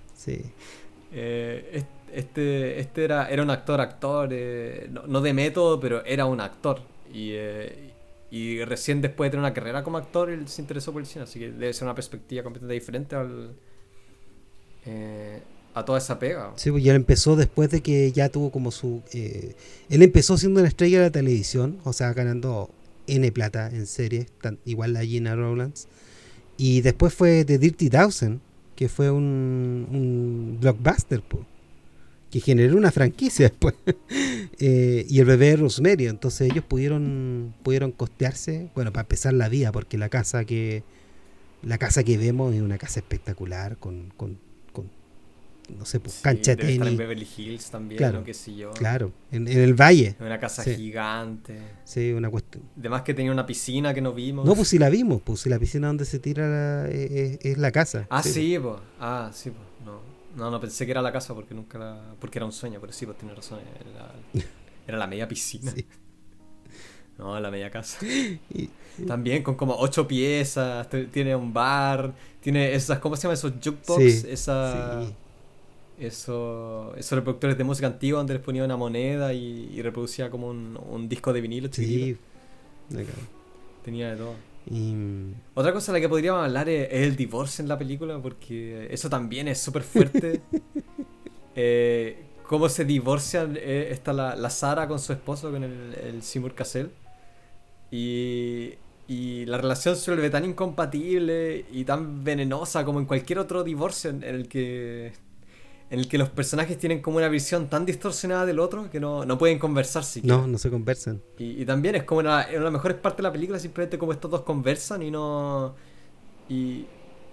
Eh, este, este era, era un actor, actor, eh, no, de método, pero era un actor. Y, eh, y recién después de tener una carrera como actor, él se interesó por el cine, así que debe ser una perspectiva completamente diferente al, a toda esa pega. Sí, pues ya empezó después de que ya tuvo como su... él empezó siendo una estrella de la televisión, o sea, ganando N plata en series, igual la Gina Rowlands. Y después fue The Dirty Dozen, que fue un, blockbuster, que generó una franquicia después. eh, y el bebé Rosemary. Entonces ellos pudieron pudieron costearse, bueno, para empezar la vida, porque la casa que la casa que vemos es una casa espectacular con no sé, pues, cancha de tenis. en Beverly Hills también, claro, qué sé yo. Claro, en, el valle. Una casa gigante. Sí, una cuestión. Además que tenía una piscina que no vimos. No, pues sí la vimos, pues si la piscina donde se tira es, la casa. Ah, sí, pues. Ah, sí, pues. No. no, no pensé que era la casa porque nunca la... porque era un sueño, pero sí, pues tiene razón. Era, era la media piscina. Sí. No, la media casa. También con como ocho piezas, tiene un bar, tiene esas, ¿cómo se llama? Esos jukebox, esa, Eso, esos reproductores de música antigua donde les ponía una moneda y, reproducía como un, disco de vinilo Sí. Tenía de todo. Otra cosa de la que podríamos hablar es, el divorcio en la película, porque eso también es súper fuerte. eh, cómo se divorcian, eh, está la, la, Sara con su esposo, con el, el Seymour Cassell. Y, y la relación se vuelve tan incompatible y tan venenosa como en cualquier otro divorcio en, el que en el que los personajes tienen como una visión tan distorsionada del otro que no, no pueden conversar No, no se conversan. Y, y también es como una, una de las mejores partes de la película, simplemente como estos dos conversan y no... Y,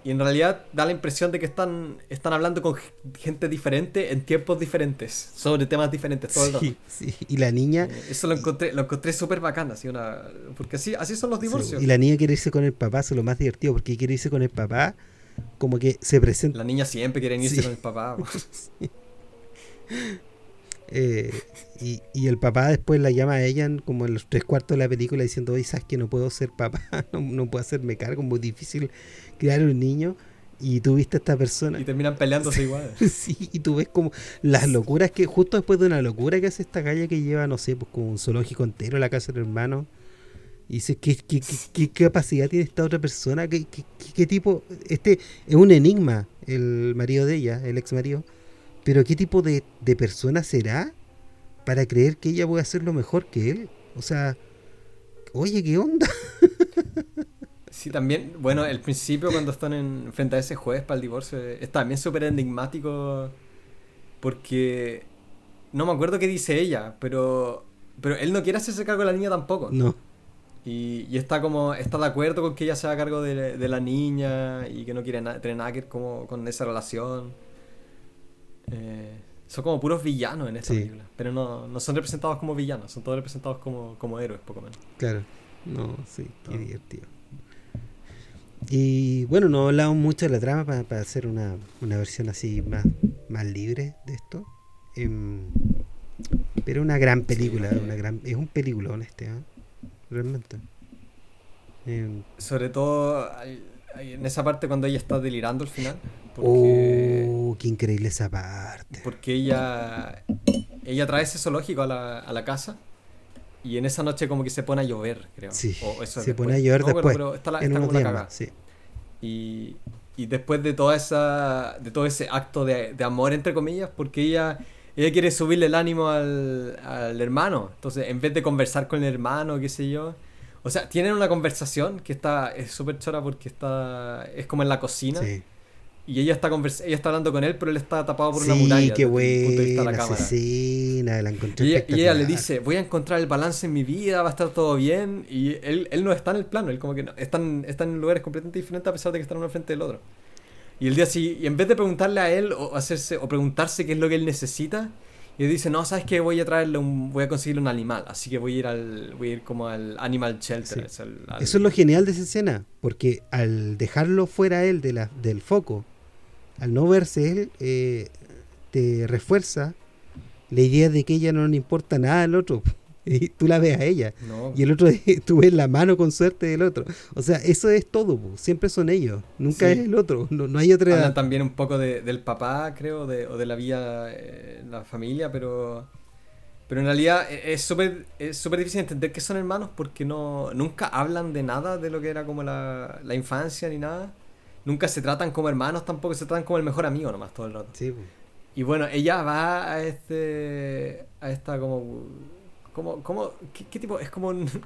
y en realidad da la impresión de que están, están hablando con gente diferente en tiempos diferentes, sobre temas diferentes todo el rato. Sí, y la niña... Eh, eso lo encontré, lo encontré súper bacán, así una, porque así, así son los divorcios. y la niña quiere irse con el papá, eso es lo más divertido, porque quiere irse con el papá, como que se presenta... La niña siempre quiere irse con el papá. Eh, y, y, el papá después la llama a ella como en los tres cuartos de la película diciendo, oye, sabes que no puedo ser papá, no, no puedo hacerme cargo, muy difícil criar un niño. Y tú viste a esta persona. Y terminan peleándose igual. sí, y tú ves como las locuras que, justo después de una locura que hace esta calle que lleva, no sé, pues como un zoológico entero la casa del hermano. Y dice, ¿qué, qué, qué, capacidad tiene esta otra persona? ¿Qué, ¿Qué, tipo? Este es un enigma, el marido de ella, el ex marido. Pero ¿qué tipo de, de persona será para creer que ella puede hacerlo mejor que él? O sea, oye, ¿qué onda? Sí, también, bueno, el principio cuando están en, frente a ese juez para el divorcio es también súper enigmático porque no me acuerdo qué dice ella, pero pero él no quiere hacerse cargo de la niña tampoco. No. Y, y está como, está de acuerdo con que ella se haga cargo de, de la niña y que no quiere tener nada que ver como, con esa relación. Eh, son como puros villanos en esta película, pero no, no son representados como villanos, son todos representados como, como héroes, poco menos. Claro, no, sí, qué divertido. Y bueno, no hablamos mucho de la trama para, hacer una, versión así más, más libre de esto. Em, pero una gran película, una gran, es un peliculón este, ¿eh? Realmente. Sobre todo en esa parte cuando ella está delirando al final. Porque, oh, qué increíble esa parte. Porque ella, ella trae ese zoológico a la, a la casa y en esa noche como que se pone a llover, creo. Sí, se pone a llover después. Pero está, la, está como cagada. Sí. Y, y, después de toda esa de todo ese acto de, de, amor entre comillas, porque ella ella quiere subirle el ánimo al, al hermano. Entonces, en vez de conversar con el hermano, qué sé yo, o sea, tienen una conversación que está es súper chora porque está es como en la cocina. Sí y ella está ella está hablando con él, pero él está tapado por una muralla. qué buena la cámara. la encontré y, ella, y ella le dice, voy a encontrar el balance en mi vida, va a estar todo bien. Y él, él no está en el plano, él como que no, están, están en lugares completamente diferentes a pesar de que están uno frente del otro. Y el día así, y en vez de preguntarle a él o hacerse o preguntarse qué es lo que él necesita, y él dice, no, sabes que voy a traerle un, voy a conseguirle un animal, así que voy a ir al, voy a ir como al animal shelter. Eso es lo genial de esa escena, porque al dejarlo fuera él de la, del foco, al no verse él, eh, te refuerza la idea de que ella no le importa nada al otro. Y tú la ves a ella. Y el otro, tú ves la mano con suerte del otro. O sea, eso es todo. Siempre son ellos. Nunca es el otro. No, hay otra. Hablan también un poco del papá, creo, de, o de la vida, eh, la familia, pero. Pero en realidad e, es súper es super difícil entender que son hermanos porque no nunca hablan de nada de lo que era como la, la infancia ni nada nunca se tratan como hermanos, tampoco se tratan como el mejor amigo nomás todo el rato. Sí. Y bueno, ella va a este. a esta como. Como, como ¿qué, tipo? Es como un.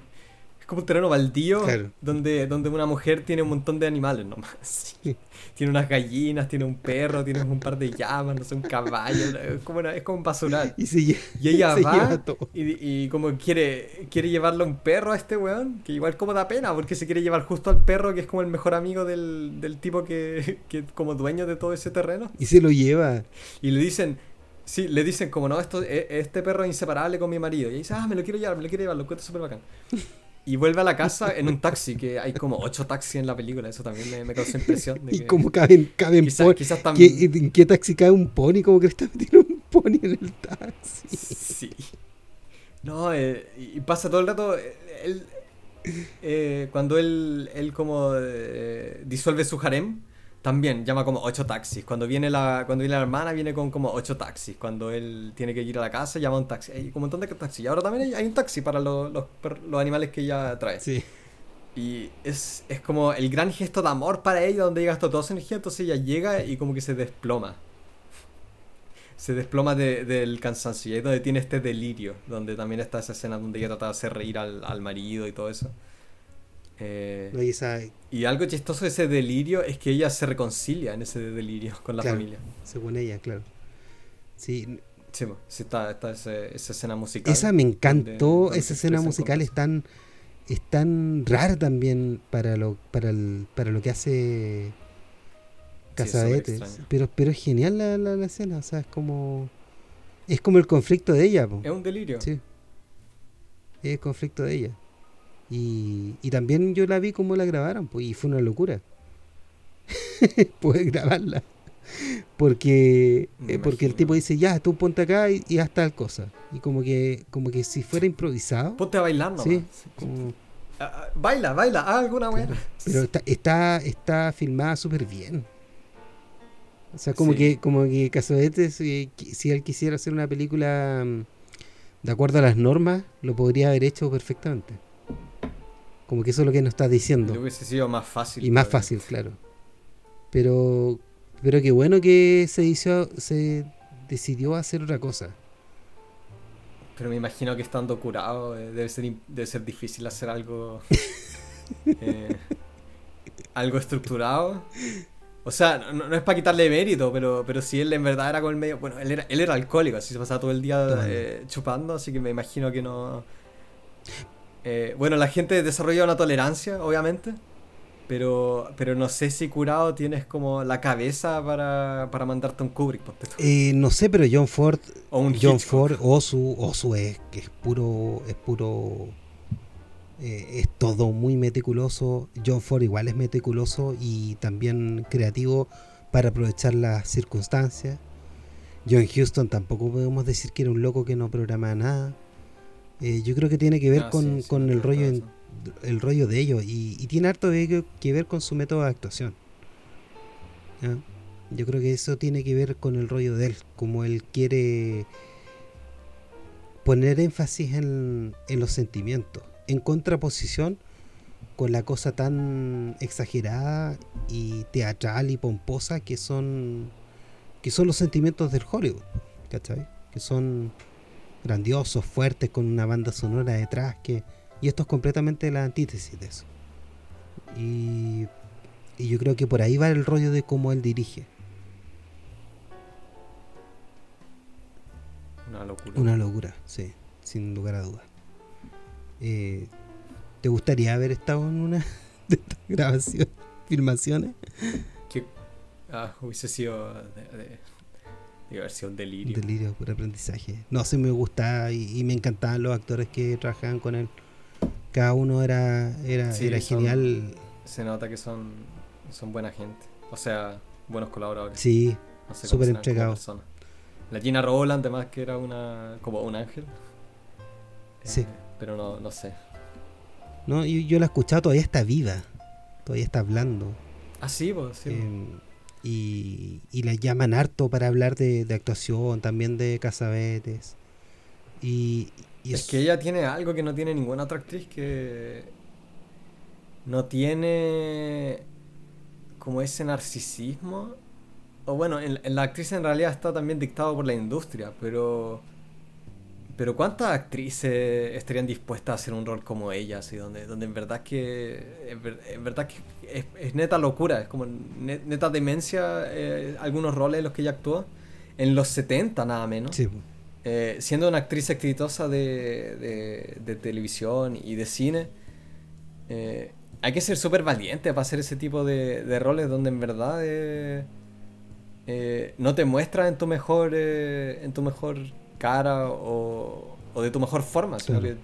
Es como un terreno baldío donde, donde una mujer tiene un montón de animales nomás. Tiene unas gallinas, tiene un perro, tiene un par de llamas, no sé, un caballo. Es como, es como un basural. Y, ella va y, y, como quiere, quiere llevarle un perro a este weón, que igual como da pena, porque se quiere llevar justo al perro, que es como el mejor amigo del, del tipo que, que como dueño de todo ese terreno. Y se lo lleva. Y le dicen, Sí, le dicen como no, esto, e, este perro es inseparable con mi marido. Y dice, ah, me lo quiero llevar, me lo quiero llevar, lo encuentro súper bacán. Y vuelve a la casa en un taxi, que hay como ocho taxis en la película, eso también me, me causó impresión. y como caben, caben quizás, también... ¿En qué taxi cabe un pony? Como que está metiendo un pony en el taxi. Sí. No, eh, y pasa todo el rato, él, eh, cuando él, él como eh, disuelve su harem, también llama como ocho taxis. Cuando viene la, cuando viene la hermana, viene con como ocho taxis. Cuando él tiene que ir a la casa, llama un taxi. Hay un montón de taxis. Y ahora también hay, un taxi para los, los, animales que ella trae. Sí. Y es, es como el gran gesto de amor para ella, donde ella gasta toda su energía. Entonces ella llega y como que se desploma. Se desploma del cansancio. Y ahí es donde tiene este delirio. Donde también está esa escena donde ella trata de hacer reír al, al marido y todo eso. Eh, y algo chistoso de ese delirio es que ella se reconcilia en ese delirio con la familia. Según ella, claro. Sí. Sí, está, está esa escena musical. Esa me encantó, esa escena musical es tan, es tan rara también para lo, para, el, para lo que hace Casabetes. pero, pero es genial la, la, escena, o sea, es como. Es como el conflicto de ella. Es un delirio. Sí. Es el conflicto de ella. Y, y también yo la vi como la grabaron, pues, y fue una locura. Puedes grabarla. Porque, eh, porque el tipo dice, ya, tú ponte acá y, haz tal cosa. Y como que, como que si fuera improvisado. Ponte a bailar, Sí, ah, ah, baila, baila, haz alguna buena. Pero está, está, está filmada súper bien. O sea, como que, como que Casodete, si, si él quisiera hacer una película mm, de acuerdo a las normas, lo podría haber hecho perfectamente. Como que eso es lo que nos está diciendo. hubiese sido más fácil. Y más fácil, claro. Pero, pero qué bueno que se, hizo, se decidió hacer otra cosa. Pero me imagino que estando curado eh, debe, ser, debe ser difícil hacer algo. Eh, algo estructurado. O sea, no, es para quitarle mérito, pero, pero si él en verdad era con el medio. Bueno, él era, él era alcohólico, así se pasaba todo el día eh, chupando, así que me imagino que no. Eh, bueno, la gente desarrolla una tolerancia, obviamente. Pero, pero no sé si curado tienes como la cabeza para, para mandarte un Kubrick. Eh, no sé, pero John Ford. O un John Ford, Osu, Osu es que es puro. Es puro. Eh, es todo muy meticuloso. John Ford igual es meticuloso y también creativo para aprovechar las circunstancias. John Houston tampoco podemos decir que era un loco que no programa nada. Eh, yo creo que tiene que ver ah, con, el rollo el rollo de ellos y, tiene harto que ver con su método de actuación. Yo creo que eso tiene que ver con el rollo de él, como él quiere poner énfasis en, en los sentimientos, en contraposición con la cosa tan exagerada y teatral y pomposa que son que son los sentimientos del Hollywood, ¿cachai? Que son grandiosos, fuertes, con una banda sonora detrás. que Y esto es completamente la antítesis de eso. Y, y yo creo que por ahí va el rollo de cómo él dirige. Una locura. Una locura, sí, sin lugar a dudas. Eh, ¿Te gustaría haber estado en una de estas grabaciones, filmaciones? Que ah, hubiese sido de, Debe haber sido un delirio. Un delirio por aprendizaje. No, sé, me gustaba y, me encantaban los actores que trabajaban con él. Cada uno era, era, era genial. Se nota que son, son buena gente. O sea, buenos colaboradores. Sí, súper entregados. La Gina Roland, además, que era una como un ángel. Sí. Eh, pero no, no sé. No, yo, yo la he escuchado, todavía está viva. Todavía está hablando. Ah, sí, pues sí. Em, y, y la llaman harto para hablar de, actuación, también de Casabetes. Y, es, que ella tiene algo que no tiene ninguna otra actriz que no tiene como ese narcisismo. O bueno, en, la actriz en realidad está también dictado por la industria, pero Pero ¿cuántas actrices estarían dispuestas a hacer un rol como ella? Así, donde, donde en verdad que. En, verdad que es, neta locura, es como neta demencia eh, algunos roles en los que ella actuó. En los 70 nada menos. Eh, siendo una actriz exitosa de, de, televisión y de cine. Eh, hay que ser súper valiente para hacer ese tipo de, de, roles donde en verdad no te muestras en tu mejor en tu mejor cara o, de tu mejor forma, sino que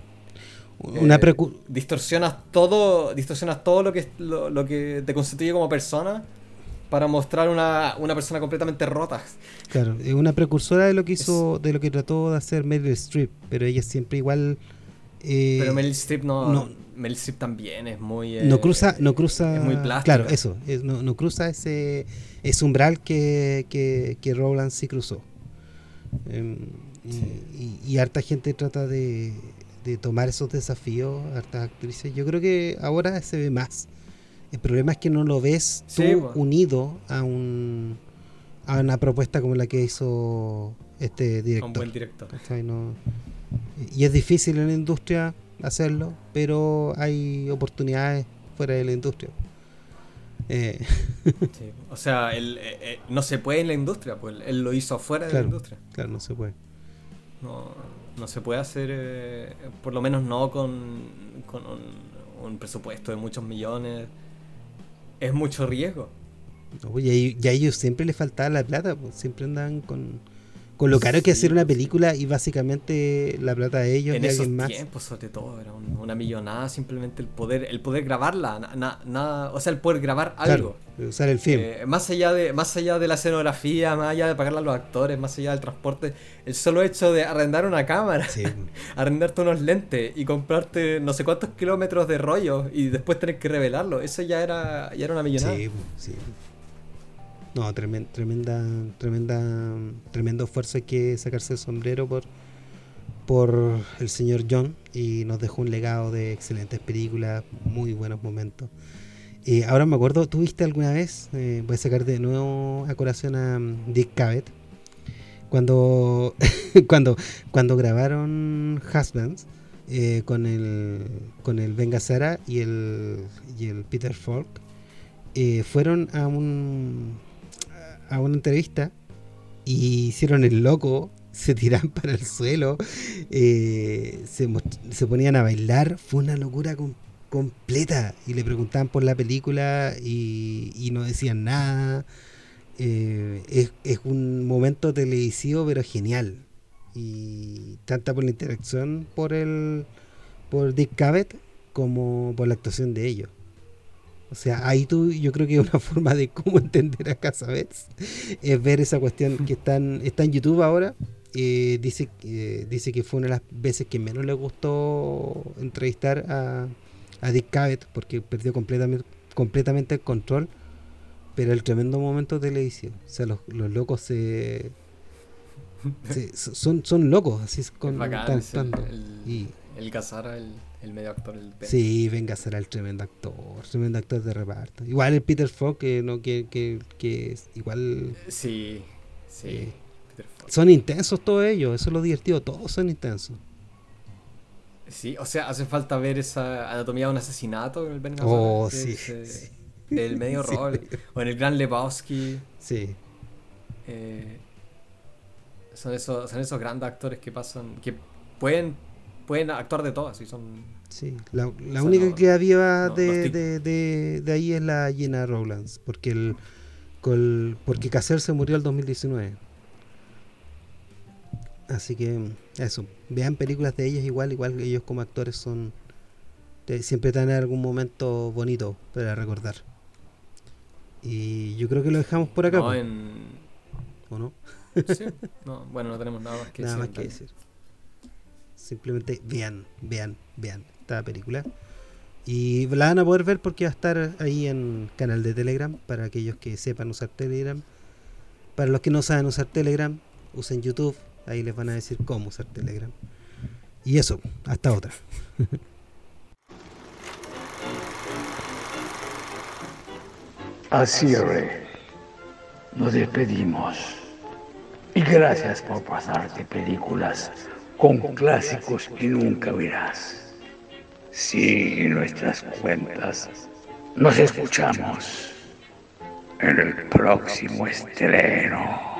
una eh, distorsionas todo distorsionas todo lo que lo, que te constituye como persona para mostrar una, una, persona completamente rota. Claro es una precursora de lo que hizo de lo que trató de hacer Meryl Streep pero ella siempre igual eh, pero Meryl Streep no, Meryl Streep también es muy no cruza no cruza es muy plástica. claro eso no, no, cruza ese, ese umbral que, que, que Rowland sí cruzó em, y, harta gente trata de, tomar esos desafíos, hartas actrices. Yo creo que ahora se ve más. El problema es que no lo ves tú unido a un a una propuesta como la que hizo este director. Un buen director. y es difícil en la industria hacerlo, pero hay oportunidades fuera de la industria. Eh. O sea, él, eh, eh, no se puede en la industria, pues él lo hizo afuera de la industria. Claro, no se puede. No, no se puede hacer, eh, por lo menos no con, un, presupuesto de muchos millones. Es mucho riesgo. y a ellos siempre les faltaba la plata, pues, siempre andan con con lo caro que hacer una película y básicamente la plata de ellos en y alguien más. tiempos sobre todo era una millonada simplemente el poder el poder grabarla nada o sea el poder grabar algo. usar el film. Eh, más allá de más allá de la escenografía más allá de pagarle a los actores más allá del transporte el solo hecho de arrendar una cámara arrendarte unos lentes y comprarte no sé cuántos kilómetros de rollo y después tener que revelarlo eso ya era ya era una millonada. Sí sí no, tremenda, tremenda, tremenda, tremendo esfuerzo hay que sacarse el sombrero por, por el señor John y nos dejó un legado de excelentes películas, muy buenos momentos. Eh, ahora me acuerdo, ¿tú viste alguna vez? Eh, voy a sacar de nuevo a corazón a um, Dick Cavett. Cuando, cuando, cuando grabaron Husbands eh, con el con el Venga Sara y el, y el Peter Falk, fueron a un a una entrevista y hicieron el loco, se tiran para el suelo, eh, se, ponían a bailar, fue una locura completa y le preguntaban por la película y, no decían nada. Eh, es, es, un momento televisivo pero genial y tanta por la interacción por el por Dick Cavett como por la actuación de ellos. O sea, ahí tú, yo creo que una forma de cómo entender a Casabets, es ver esa cuestión que está en, está en YouTube ahora. Eh, dice, dice que fue una de las veces que menos le gustó entrevistar a, a Dick Cavett porque perdió completamente, completamente el control. Pero el tremendo momento televisivo. O sea, los, los locos se, son, son locos, así es con el, y, el Casara, el el medio actor. El sí, venga, será el tremendo actor, tremendo actor de reparto. Igual el Peter Falk, que, no, que, que, que es igual... Sí, sí. Eh, son intensos todos ellos, eso es lo divertido, todos son intensos. Sí, o sea, hace falta ver esa anatomía de un asesinato en el Ben Oh, sí, El medio rol. O en el Gran Lebowski. Sí. Eh, son, esos, son esos grandes actores que pasan, que pueden pueden actuar de todas y son sí. La, única que había de, de, de, ahí es la Gina Rowlands porque el, porque Caser se murió el 2019 así que eso. Vean películas de ellos igual igual que ellos como actores son siempre están en algún momento bonito para recordar. Y yo creo que lo dejamos por acá no, ¿o no? sí. no bueno no tenemos nada más que nada más que decir Simplemente vean, vean, vean esta película. Y la van a poder ver porque va a estar ahí en canal de Telegram para aquellos que sepan usar Telegram. Para los que no saben usar Telegram, usen YouTube. Ahí les van a decir cómo usar Telegram. Y eso, hasta otra. Así nos despedimos. Y gracias por pasarte películas con clásicos que nunca verás. Sigue nuestras cuentas. Nos escuchamos en el próximo estreno.